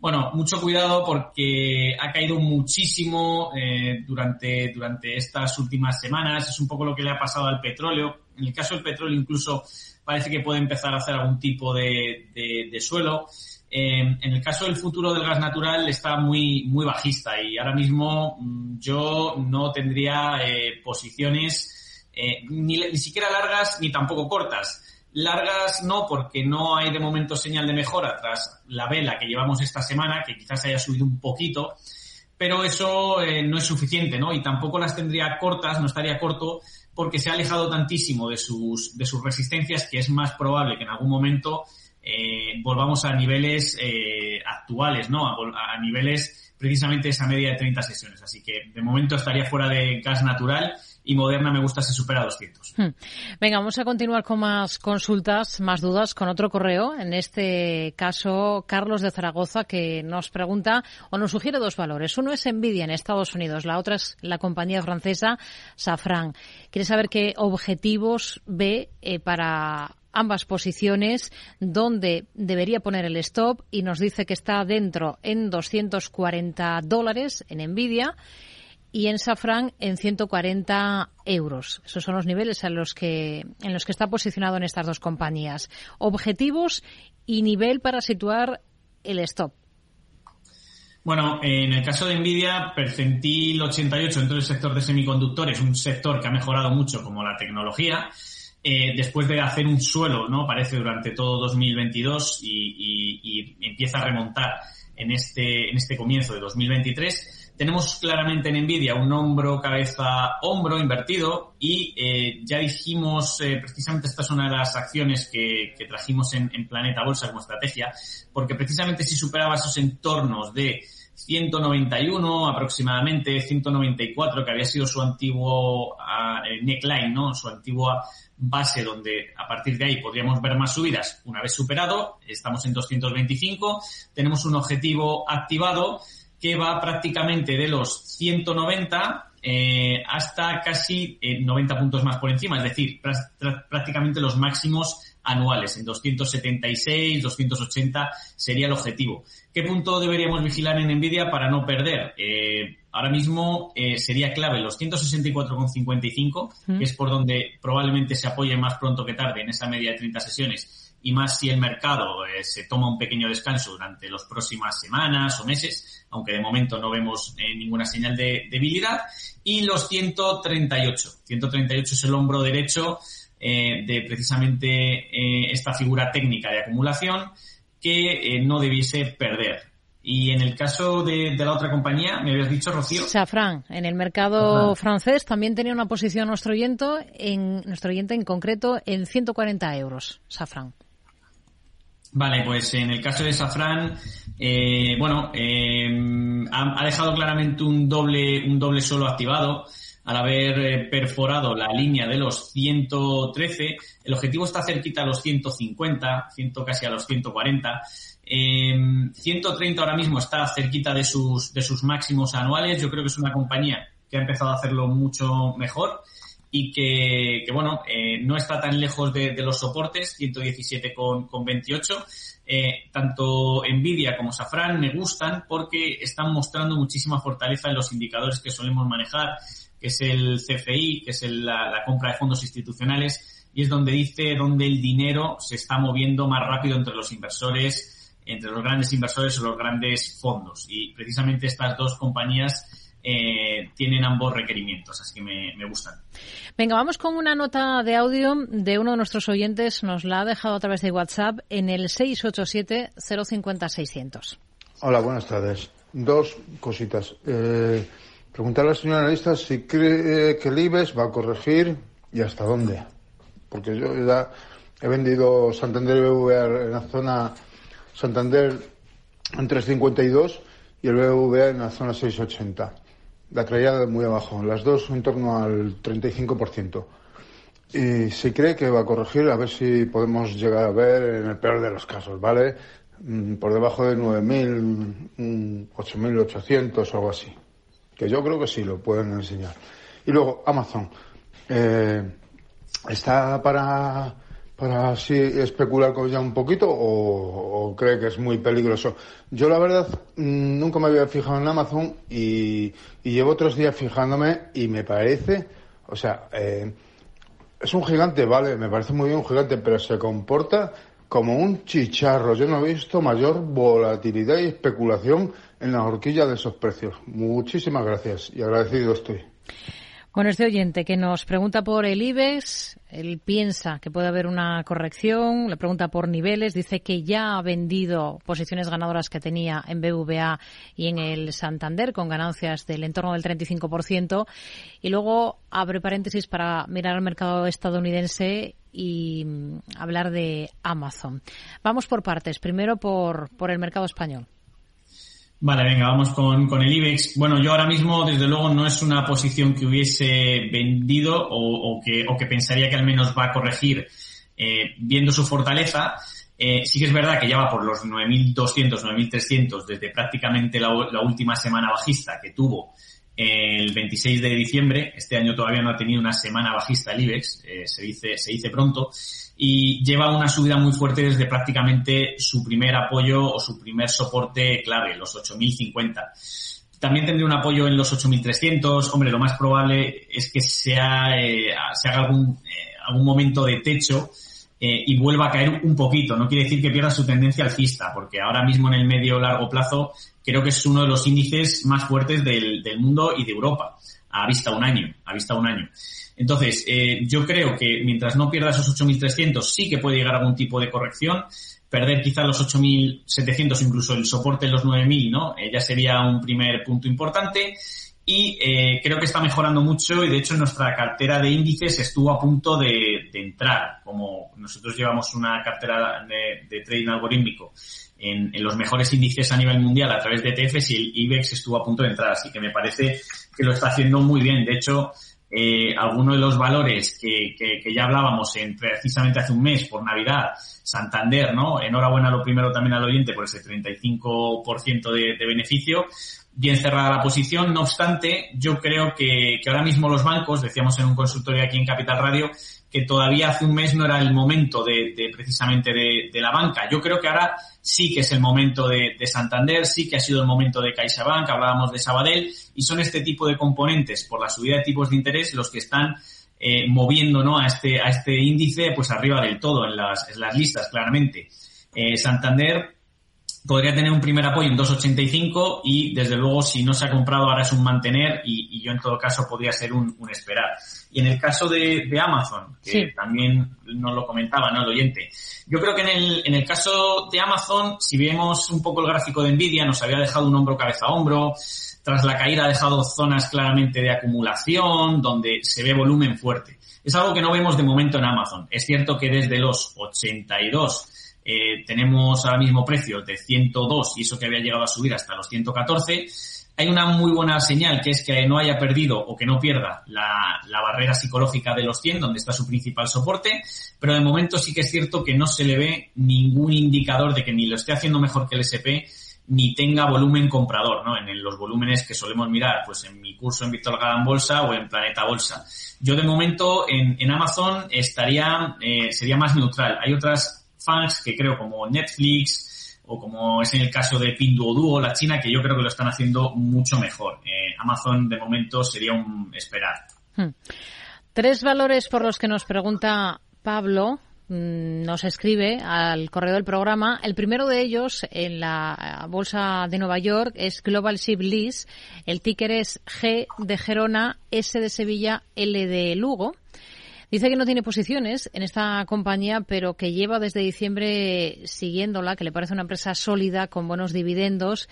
Bueno, mucho cuidado porque ha caído muchísimo eh, durante, durante estas últimas semanas. Es un poco lo que le ha pasado al petróleo. En el caso del petróleo incluso parece que puede empezar a hacer algún tipo de, suelo. Eh, en el caso del futuro del gas natural está muy, muy bajista y ahora mismo mm, yo no tendría eh, posiciones eh, ni, ni siquiera largas ni tampoco cortas. Largas no, porque no hay de momento señal de mejora tras la vela que llevamos esta semana, que quizás haya subido un poquito, pero eso eh, no es suficiente, ¿no? Y tampoco las tendría cortas, no estaría corto, porque se ha alejado tantísimo de sus, de sus resistencias que es más probable que en algún momento eh, volvamos a niveles eh, actuales, ¿no? A, a niveles precisamente esa media de 30 sesiones. Así que de momento estaría fuera de gas natural y Moderna me gusta se supera 200. Hmm. Venga, vamos a continuar con más consultas, más dudas, con otro correo. En este caso, Carlos de Zaragoza, que nos pregunta o nos sugiere dos valores. Uno es Nvidia en Estados Unidos, la otra es la compañía francesa Safran. Quiere saber qué objetivos ve eh, para ambas posiciones, dónde debería poner el stop y nos dice que está dentro en 240 dólares en Nvidia y en Safran en 140 euros. Esos son los niveles en los que en los que está posicionado en estas dos compañías. Objetivos y nivel para situar el stop. Bueno, en el caso de Nvidia, percentil 88 dentro del sector de semiconductores, un sector que ha mejorado mucho como la tecnología, eh, después de hacer un suelo, ¿no? Parece durante todo 2022 y, y, y empieza a remontar en este, en este comienzo de 2023 tenemos claramente en Nvidia un hombro, cabeza, hombro invertido y eh, ya dijimos, eh, precisamente esta es una de las acciones que, que trajimos en, en, Planeta Bolsa como estrategia, porque precisamente si superaba esos entornos de 191 aproximadamente, 194 que había sido su antiguo uh, neckline, ¿no? Su antigua base donde a partir de ahí podríamos ver más subidas. Una vez superado, estamos en 225, tenemos un objetivo activado que va prácticamente de los 190 eh, hasta casi eh, 90 puntos más por encima, es decir, pr prácticamente los máximos anuales. En 276, 280 sería el objetivo. ¿Qué punto deberíamos vigilar en Nvidia para no perder? Eh, ahora mismo eh, sería clave los 164,55, mm. que es por donde probablemente se apoye más pronto que tarde en esa media de 30 sesiones y más si el mercado eh, se toma un pequeño descanso durante las próximas semanas o meses, aunque de momento no vemos eh, ninguna señal de debilidad, y los 138. 138 es el hombro derecho eh, de precisamente eh, esta figura técnica de acumulación que no debiese perder. Y en el caso de, de, la otra compañía, me habías dicho, Rocío. Safran, en el mercado francés también tenía una posición nuestro oyente, en, nuestro oyente en concreto, en 140 euros, Safran. Vale, pues en el caso de Safran, eh, bueno, eh, ha, dejado claramente un doble, un doble solo activado al haber eh, perforado la línea de los 113. El objetivo está cerquita a los 150, 100 casi a los 140. Eh, 130 ahora mismo está cerquita de sus, de sus máximos anuales. Yo creo que es una compañía que ha empezado a hacerlo mucho mejor y que, que bueno, eh, no está tan lejos de, de los soportes, 117 con, con 28. Eh, tanto Nvidia como Safran me gustan porque están mostrando muchísima fortaleza en los indicadores que solemos manejar, que es el CFI, que es el, la, la compra de fondos institucionales, y es donde dice donde el dinero se está moviendo más rápido entre los inversores entre los grandes inversores o los grandes fondos. Y precisamente estas dos compañías eh, tienen ambos requerimientos, así que me, me, gustan. Venga, vamos con una nota de audio de uno de nuestros oyentes. Nos la ha dejado a través de WhatsApp en el 687-050-600. Hola, buenas tardes. Dos cositas. Eh, preguntarle al señor analista si cree que el IBEX va a corregir y hasta dónde. Porque yo ya he vendido Santander BBVA en la zona Santander en 3.52 y el BBVA en la zona 6.80. La traía muy abajo, las dos en torno al 35%. Y se cree que va a corregir, a ver si podemos llegar a ver en el peor de los casos, ¿vale? Mm, por debajo de 9.000, 8.800 o algo así. Que yo creo que sí lo pueden enseñar. Y luego Amazon. Eh, está para para así especular con ella un poquito o, cree que es muy peligroso? Yo la verdad mm, nunca me había fijado en Amazon y, llevo otros días fijándome y me parece, o sea, eh, es un gigante, vale, me parece muy bien un gigante, pero se comporta como un chicharro. Yo no he visto mayor volatilidad y especulación en la horquilla de esos precios. Muchísimas gracias y agradecido estoy. Bueno, este oyente que nos pregunta por el IBEX, él piensa que puede haber una corrección, le pregunta por niveles, dice que ya ha vendido posiciones ganadoras que tenía en BVA y en el Santander con ganancias del entorno del 35% y luego abre paréntesis para mirar al mercado estadounidense y mm, hablar de Amazon. Vamos por partes, primero por, por el mercado español. Vale, venga, vamos con, con, el IBEX. Bueno, yo ahora mismo, desde luego, no es una posición que hubiese vendido o, que, o que, pensaría que al menos va a corregir eh, viendo su fortaleza. Eh, sí que es verdad que ya va por los 9.200, 9.300 desde prácticamente la, última semana bajista que tuvo el 26 de diciembre. Este año todavía no ha tenido una semana bajista el IBEX, eh, se, dice, se dice pronto y lleva una subida muy fuerte desde prácticamente su primer apoyo o su primer soporte clave, los 8050. También tendría un apoyo en los 8300. Hombre, lo más probable es que sea, eh, se haga algún, eh, algún momento de techo eh, y vuelva a caer un poquito. No quiere decir que pierda su tendencia alcista, porque ahora mismo en el medio largo plazo creo que es uno de los índices más fuertes del, del mundo y de Europa, a vista un año, a vista un año. Entonces, eh, yo creo que mientras no pierda esos 8.300 sí que puede llegar a algún tipo de corrección. Perder quizá los 8.700, incluso el soporte en los 9.000, ¿no? Eh, ya sería un primer punto importante. Y eh, creo que está mejorando mucho y de hecho nuestra cartera de índices estuvo a punto de, de entrar. Como nosotros llevamos una cartera de, trading algorítmico en, en, los mejores índices a nivel mundial a través de ETFs y el IBEX estuvo a punto de entrar. Así que me parece que lo está haciendo muy bien. De hecho, eh, algunos de los valores que, que, que, ya hablábamos en, precisamente hace un mes por Navidad, Santander, ¿no? Enhorabuena lo primero también al oyente por ese 35% de, de beneficio. Bien cerrada la posición. No obstante, yo creo que, que ahora mismo los bancos, decíamos en un consultorio aquí en Capital Radio, que todavía hace un mes no era el momento de, de precisamente de, de, la banca. Yo creo que ahora sí que es el momento de, de, Santander, sí que ha sido el momento de CaixaBank, hablábamos de Sabadell, y son este tipo de componentes por la subida de tipos de interés los que están eh, moviendo ¿no? a, este, a este índice pues arriba del todo en las, en las listas, claramente. Eh, Santander podría tener un primer apoyo en 2.85 y desde luego si no se ha comprado ahora es un mantener y, y yo en todo caso podría ser un, un esperar. Y en el caso de, de Amazon, que sí. también nos lo comentaba ¿no? el oyente, yo creo que en el, en el caso de Amazon, si vemos un poco el gráfico de Nvidia, nos había dejado un hombro cabeza a hombro, tras la caída ha dejado zonas claramente de acumulación, donde se ve volumen fuerte. Es algo que no vemos de momento en Amazon. Es cierto que desde los 82 eh, tenemos ahora mismo precios de 102 y eso que había llegado a subir hasta los 114. Hay una muy buena señal que es que no haya perdido o que no pierda la, la barrera psicológica de los 100, donde está su principal soporte, pero de momento sí que es cierto que no se le ve ningún indicador de que ni lo esté haciendo mejor que el SP ni tenga volumen comprador, ¿no? En los volúmenes que solemos mirar, pues en mi curso en Víctor Galán Bolsa o en Planeta Bolsa. Yo de momento en, en Amazon estaría, eh, sería más neutral. Hay otras fans que creo como Netflix o como es en el caso de Pinduoduo, la China, que yo creo que lo están haciendo mucho mejor. Eh, Amazon de momento sería un esperar. Hmm. Tres valores por los que nos pregunta Pablo Mm, nos escribe al correo del programa. El primero de ellos en la bolsa de Nueva York es Global Ship Lease. El ticker es G de Gerona, S de Sevilla, L de Lugo. Dice que no tiene posiciones en esta compañía, pero que lleva desde diciembre siguiéndola, que le parece una empresa sólida, con buenos dividendos,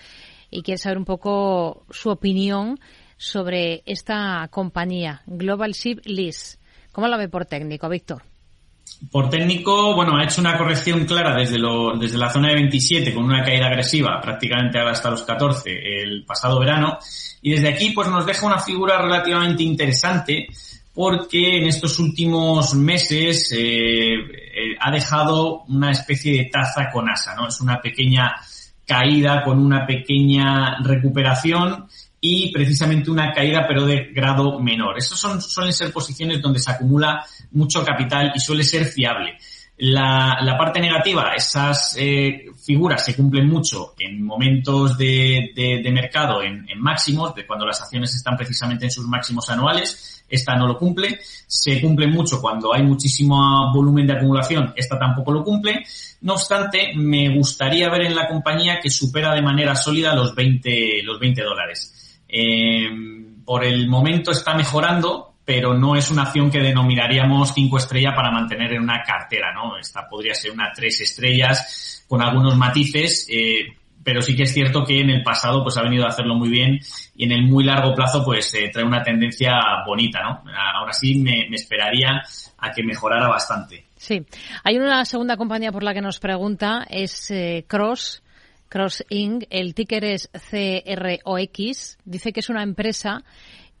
y quiere saber un poco su opinión sobre esta compañía, Global Ship Lease. ¿Cómo la ve por técnico, Víctor? Por técnico, bueno, ha hecho una corrección clara desde, lo, desde la zona de 27 con una caída agresiva prácticamente hasta los 14 el pasado verano. Y desde aquí pues nos deja una figura relativamente interesante porque en estos últimos meses eh, eh, ha dejado una especie de taza con asa, ¿no? Es una pequeña caída con una pequeña recuperación y precisamente una caída pero de grado menor. Estos son, suelen ser posiciones donde se acumula mucho capital y suele ser fiable. La, la parte negativa, esas eh, figuras se cumplen mucho en momentos de, de, mercado en, en, máximos, de cuando las acciones están precisamente en sus máximos anuales. Esta no lo cumple. Se cumple mucho cuando hay muchísimo volumen de acumulación. Esta tampoco lo cumple. No obstante, me gustaría ver en la compañía que supera de manera sólida los 20, los 20 dólares. Eh, por el momento está mejorando, pero no es una acción que denominaríamos cinco estrellas para mantener en una cartera, ¿no? Esta podría ser una tres estrellas con algunos matices, eh, pero sí que es cierto que en el pasado pues ha venido a hacerlo muy bien y en el muy largo plazo pues eh, trae una tendencia bonita, ¿no? Ahora sí me, esperaría a que mejorara bastante. Sí. Hay una segunda compañía por la que nos pregunta, es eh, Cross, Cross Inc. El ticker es CROX. Dice que es una empresa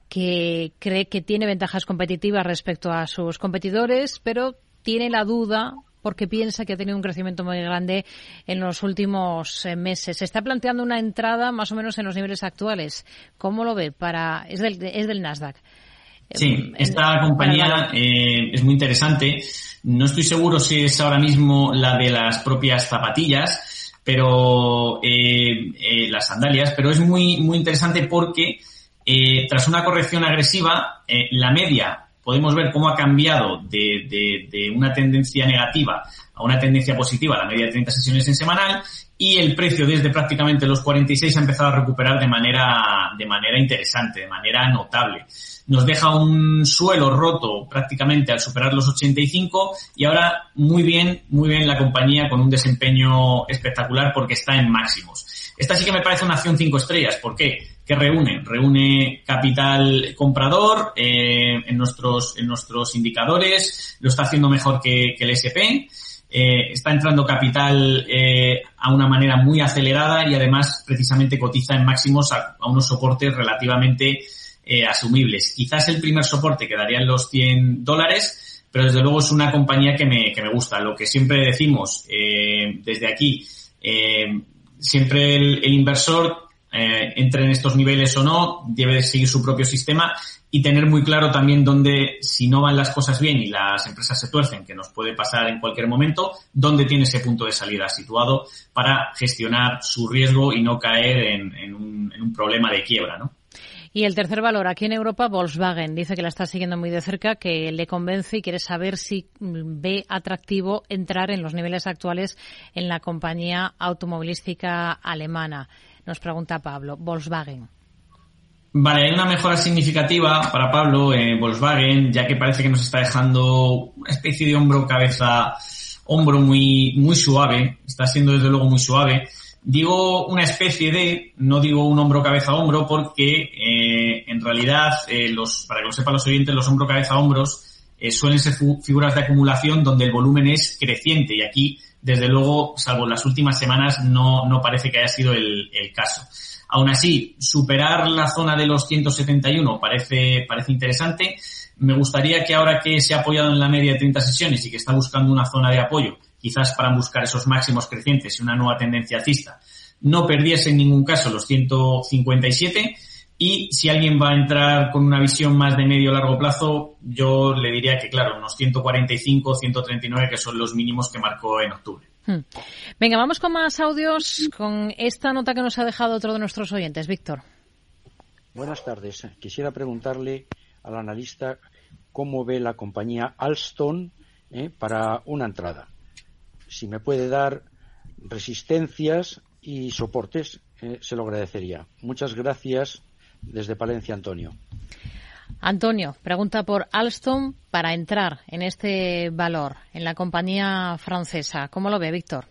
que cree que tiene ventajas competitivas respecto a sus competidores, pero tiene la duda porque piensa que ha tenido un crecimiento muy grande en los últimos eh, meses. Se está planteando una entrada más o menos en los niveles actuales. ¿Cómo lo ve? Para es del, es del Nasdaq. Sí, esta compañía eh, es muy interesante. No estoy seguro si es ahora mismo la de las propias zapatillas, pero eh, eh, las sandalias, pero es muy, muy interesante porque eh, tras una corrección agresiva, eh, la media podemos ver cómo ha cambiado de, una tendencia negativa a una tendencia positiva, la media de 30 sesiones en semanal, y el precio desde prácticamente los 46 ha empezado a recuperar de manera, de manera interesante, de manera notable nos deja un suelo roto prácticamente al superar los 85 y ahora muy bien, muy bien la compañía con un desempeño espectacular porque está en máximos. Esta sí que me parece una acción cinco estrellas. ¿Por qué? Que reúne, reúne capital comprador eh, en nuestros en nuestros indicadores, lo está haciendo mejor que, que el SP. Eh, está entrando capital eh, a una manera muy acelerada y además precisamente cotiza en máximos a, unos soportes relativamente eh, asumibles. Quizás el primer soporte quedaría en los 100 dólares, pero desde luego es una compañía que me, que me gusta. Lo que siempre decimos eh, desde aquí, eh, siempre el, el inversor, eh, entre en estos niveles o no, debe seguir su propio sistema y tener muy claro también dónde, si no van las cosas bien y las empresas se tuercen, que nos puede pasar en cualquier momento, dónde tiene ese punto de salida situado para gestionar su riesgo y no caer en, un, en un problema de quiebra, ¿no? Y el tercer valor, aquí en Europa, Volkswagen. Dice que la está siguiendo muy de cerca, que le convence y quiere saber si ve atractivo entrar en los niveles actuales en la compañía automovilística alemana. Nos pregunta Pablo. Volkswagen. Vale, hay una mejora significativa para Pablo en Volkswagen, ya que parece que nos está dejando una especie de hombro, cabeza, hombro muy, muy suave. Está siendo desde luego muy suave. Digo una especie de, no digo un hombro cabeza hombro, porque eh, en realidad, eh, los, para que lo sepan los oyentes, los hombro cabeza hombros eh, suelen ser figuras de acumulación donde el volumen es creciente y aquí, desde luego, salvo las últimas semanas, no, no parece que haya sido el, el caso. Aún así, superar la zona de los 171 parece, parece interesante. Me gustaría que ahora que se ha apoyado en la media de 30 sesiones y que está buscando una zona de apoyo, quizás para buscar esos máximos crecientes y una nueva tendencia alcista, no perdiese en ningún caso los 157 y si alguien va a entrar con una visión más de medio largo plazo, yo le diría que claro, unos 145, 139 que son los mínimos que marcó en octubre. Hmm. Venga, vamos con más audios con esta nota que nos ha dejado otro de nuestros oyentes, Víctor. Buenas tardes. Quisiera preguntarle al analista cómo ve la compañía Alstom eh, para una entrada. Si me puede dar resistencias y soportes, eh, se lo agradecería. Muchas gracias desde Palencia, Antonio. Antonio, pregunta por Alstom para entrar en este valor, en la compañía francesa. ¿Cómo lo ve, Víctor?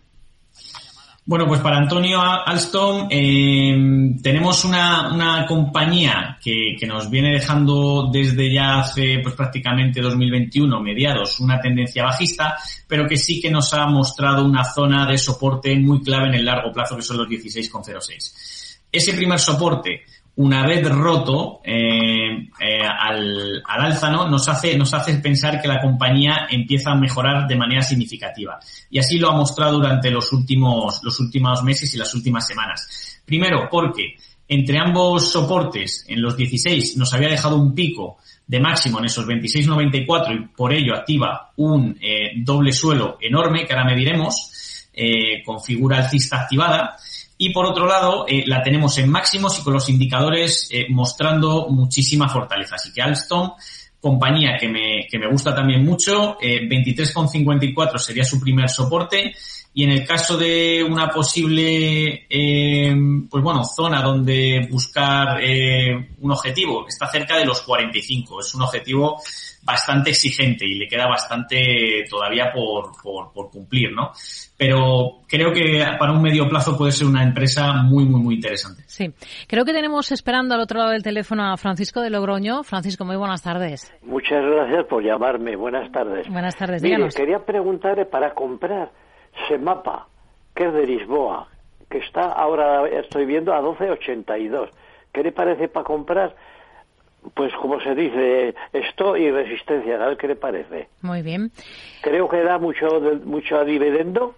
Bueno, pues para Antonio Alstom eh, tenemos una, compañía que, que, nos viene dejando desde ya hace pues prácticamente 2021, mediados, una tendencia bajista, pero que sí que nos ha mostrado una zona de soporte muy clave en el largo plazo, que son los 16,06. Ese primer soporte una vez roto eh, eh, al, al, alza, ¿no? nos, hace, nos hace pensar que la compañía empieza a mejorar de manera significativa. Y así lo ha mostrado durante los últimos, los últimos meses y las últimas semanas. Primero, porque entre ambos soportes, en los 16, nos había dejado un pico de máximo en esos 26.94 y por ello activa un eh, doble suelo enorme que ahora mediremos eh, con figura alcista activada y por otro lado, eh, la tenemos en máximos y con los indicadores eh, mostrando muchísima fortaleza. Así que Alstom, compañía que me, que me gusta también mucho, eh, 23,54 sería su primer soporte. Y en el caso de una posible, eh, pues bueno, zona donde buscar un objetivo, está cerca de los 45. Es un objetivo bastante exigente y le queda bastante todavía por, por, por, cumplir, ¿no? Pero creo que para un medio plazo puede ser una empresa muy, muy, muy interesante. Sí. Creo que tenemos esperando al otro lado del teléfono a Francisco de Logroño. Francisco, muy buenas tardes. Muchas gracias por llamarme. Buenas tardes. Buenas tardes, Mire, quería preguntarle para comprar Semapa, que es de Lisboa, que está ahora, estoy viendo, a 12.82. ¿Qué le parece para comprar? Pues como se dice, esto y resistencia, a ver qué le parece. Muy bien. Creo que da mucho, mucho dividendo.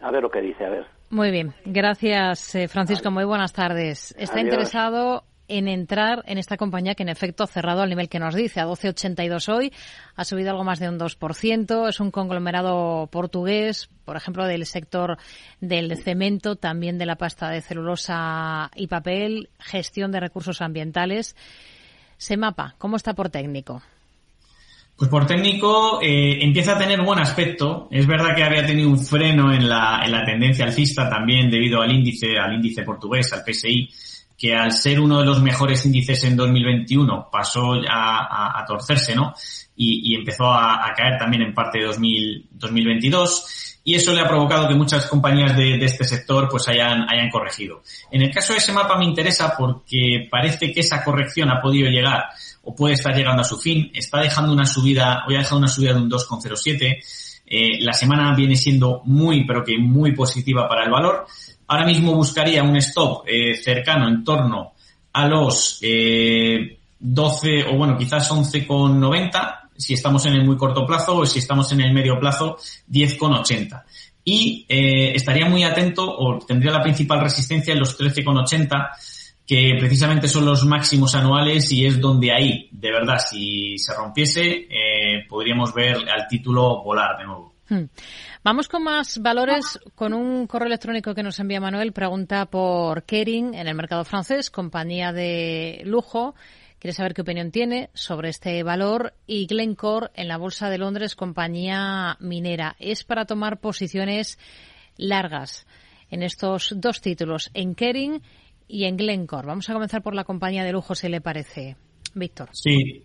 A ver lo que dice, a ver. Muy bien. Gracias, eh, Francisco. Muy buenas tardes. ¿Está interesado en entrar en esta compañía que en efecto ha cerrado al nivel que nos dice, a 12,82 hoy, ha subido algo más de un 2%, es un conglomerado portugués, por ejemplo, del sector del cemento, también de la pasta de celulosa y papel, gestión de recursos ambientales. Semapa, ¿cómo está por técnico? Pues por técnico eh, empieza a tener buen aspecto. Es verdad que había tenido un freno en la, en la tendencia alcista también debido al índice, al índice portugués, al PSI, que al ser uno de los mejores índices en 2021 pasó a, a, torcerse, ¿no? Y, empezó a, caer también en parte de 2000, 2022 y eso le ha provocado que muchas compañías de, este sector pues hayan, hayan corregido. En el caso de ese mapa me interesa porque parece que esa corrección ha podido llegar o puede estar llegando a su fin. Está dejando una subida, hoy ha dejado una subida de un 2,07. Eh, la semana viene siendo muy, pero que muy positiva para el valor. Ahora mismo buscaría un stop eh, cercano en torno a los eh, 12 o bueno, quizás 11,90 si estamos en el muy corto plazo o si estamos en el medio plazo 10,80. Y eh, estaría muy atento o tendría la principal resistencia en los 13,80 que precisamente son los máximos anuales y es donde ahí, de verdad, si se rompiese, eh, podríamos ver al título volar de nuevo. Hmm. Vamos con más valores, con un correo electrónico que nos envía Manuel. Pregunta por Kering en el mercado francés, compañía de lujo. Quiere saber qué opinión tiene sobre este valor y Glencore en la Bolsa de Londres, compañía minera. Es para tomar posiciones largas en estos dos títulos, en Kering y en Glencore. Vamos a comenzar por la compañía de lujo, si le parece. Víctor. Sí,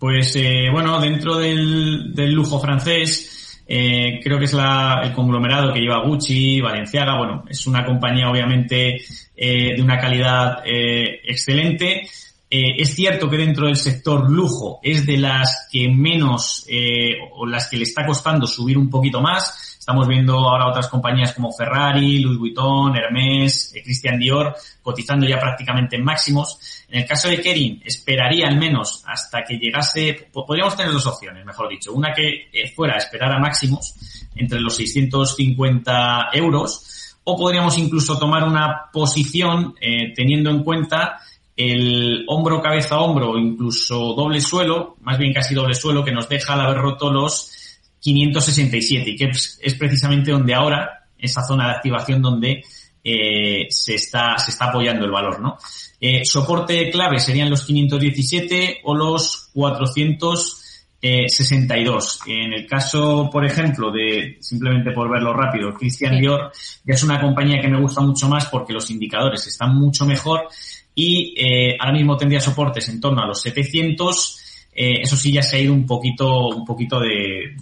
pues eh, bueno, dentro del, lujo francés, eh, creo que es el conglomerado que lleva Gucci, Valenciaga, bueno, es una compañía obviamente eh, de una calidad excelente Eh, es cierto que dentro del sector lujo es de las que menos eh, o las que le está costando subir un poquito más. Estamos viendo ahora otras compañías como Ferrari, Louis Vuitton, Hermès, eh, Christian Dior cotizando ya prácticamente en máximos. En el caso de Kering, esperaría al menos hasta que llegase, podríamos tener dos opciones, mejor dicho. Una que fuera a esperar a máximos entre los 650 euros o podríamos incluso tomar una posición teniendo en cuenta el hombro cabeza hombro incluso doble suelo, más bien casi doble suelo, que nos deja al haber roto los 567 y que es, precisamente donde ahora, esa zona de activación donde eh, se, está, se está apoyando el valor, ¿no? Eh, soporte clave serían los 517 o los 462. En el caso, por ejemplo, de, simplemente por verlo rápido, Christian Dior ya es una compañía que me gusta mucho más porque los indicadores están mucho mejor y eh, ahora mismo tendría soportes en torno a los 700. Eh, eso sí ya se ha ido un poquito, un poquito de,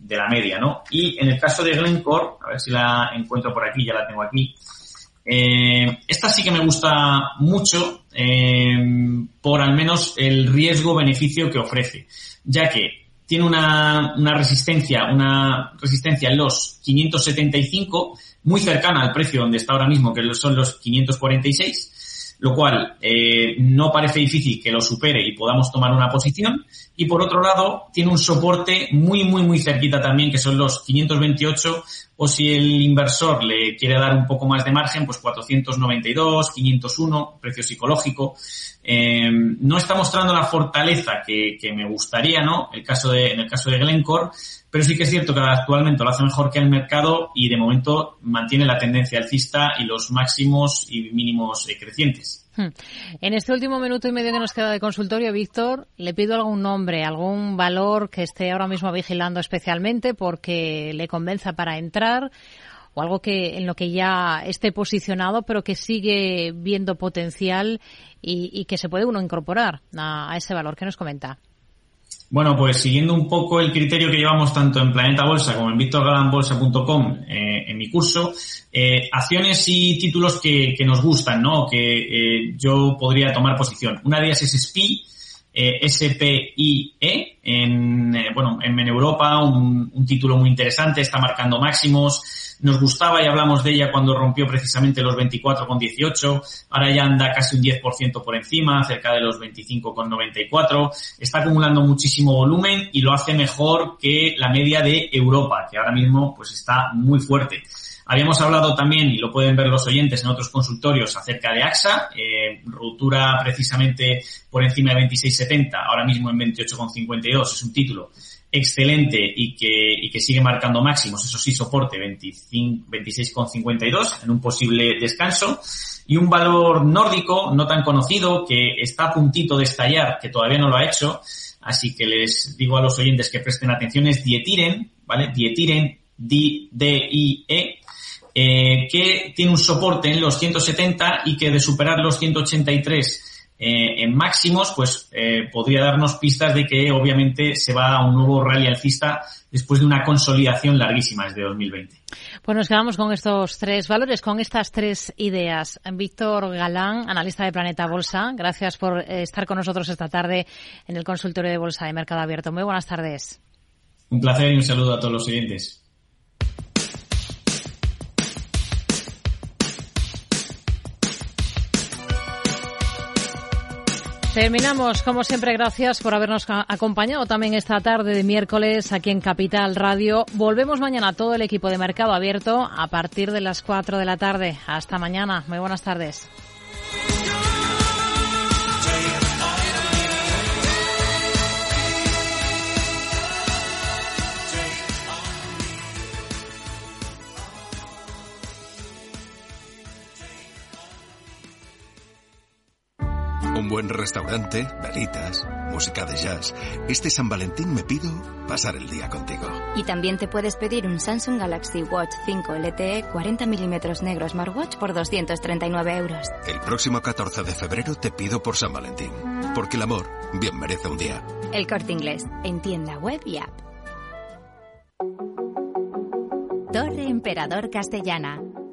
de, la media, ¿no? Y en el caso de Glencore, a ver si la encuentro por aquí, ya la tengo aquí. Eh, esta sí que me gusta mucho eh, por al menos el riesgo-beneficio que ofrece, ya que tiene una, una resistencia, una resistencia en los 575, muy cercana al precio donde está ahora mismo, que son los 546 lo cual eh, no parece difícil que lo supere y podamos tomar una posición. Y por otro lado, tiene un soporte muy, muy, muy cerquita también, que son los 528, o si el inversor le quiere dar un poco más de margen, pues 492, 501, precio psicológico. Eh, no está mostrando la fortaleza que, que, me gustaría, ¿no? El caso de, en el caso de Glencore, pero sí que es cierto que actualmente lo hace mejor que el mercado y de momento mantiene la tendencia alcista y los máximos y mínimos eh, crecientes. Hmm. En este último minuto y medio que nos queda de consultorio, Víctor, le pido algún nombre, algún valor que esté ahora mismo vigilando especialmente porque le convenza para entrar o algo que en lo que ya esté posicionado pero que sigue viendo potencial y, que se puede uno incorporar a ese valor que nos comenta. Bueno, pues siguiendo un poco el criterio que llevamos tanto en Planeta Bolsa como en victorgalanbolsa.com eh, en mi curso, eh, acciones y títulos que, nos gustan, ¿no? Que eh, yo podría tomar posición. Una de ellas es SPI, SPIE, en, bueno, en, Europa, un título muy interesante, está marcando máximos, nos gustaba y hablamos de ella cuando rompió precisamente los 24,18. Ahora ya anda casi un 10% por encima, cerca de los 25,94. Está acumulando muchísimo volumen y lo hace mejor que la media de Europa, que ahora mismo pues está muy fuerte. Habíamos hablado también, y lo pueden ver los oyentes en otros consultorios, acerca de AXA, eh, ruptura precisamente por encima de 26,70, ahora mismo en 28,52, es un título excelente y que, y que sigue marcando máximos, eso sí, soporte 26,52 en un posible descanso. Y un valor nórdico no tan conocido que está a puntito de estallar, que todavía no lo ha hecho. Así que les digo a los oyentes que presten atención, es Dietiren, ¿vale? Dietiren, D-I-E, eh, que tiene un soporte en los 170 y que de superar los 183 eh, en máximos, pues eh, podría darnos pistas de que obviamente se va a un nuevo rally alcista después de una consolidación larguísima desde 2020. Pues nos quedamos con estos tres valores, con estas tres ideas. Víctor Galán, analista de Planeta Bolsa, gracias por eh, estar con nosotros esta tarde en el consultorio de Bolsa de Mercado Abierto. Muy buenas tardes. Un placer y un saludo a todos los oyentes. Terminamos, como siempre, gracias por habernos acompañado también esta tarde de miércoles aquí en Capital Radio. Volvemos mañana todo el equipo de Mercado Abierto a partir de las 4 de la tarde. Hasta mañana. Muy buenas tardes. Buen restaurante, velitas, música de jazz. Este San Valentín me pido pasar el día contigo. Y también te puedes pedir un Samsung Galaxy Watch 5 LTE 40 milímetros negro Smartwatch por 239 euros. El próximo 14 de febrero te pido por San Valentín. Porque el amor bien merece un día. El corte inglés, en tienda web y app. Torre Emperador Castellana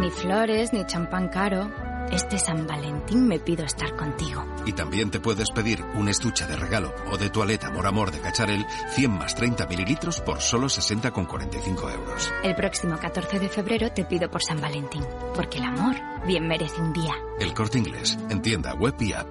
Ni flores, ni champán caro. Este San Valentín me pido estar contigo. Y también te puedes pedir un estuche de regalo o de toaleta Amor Amor de Cacharel 100 más 30 mililitros por solo 60,45 euros. El próximo 14 de febrero te pido por San Valentín, porque el amor bien merece un día. El corte inglés, en tienda web y app.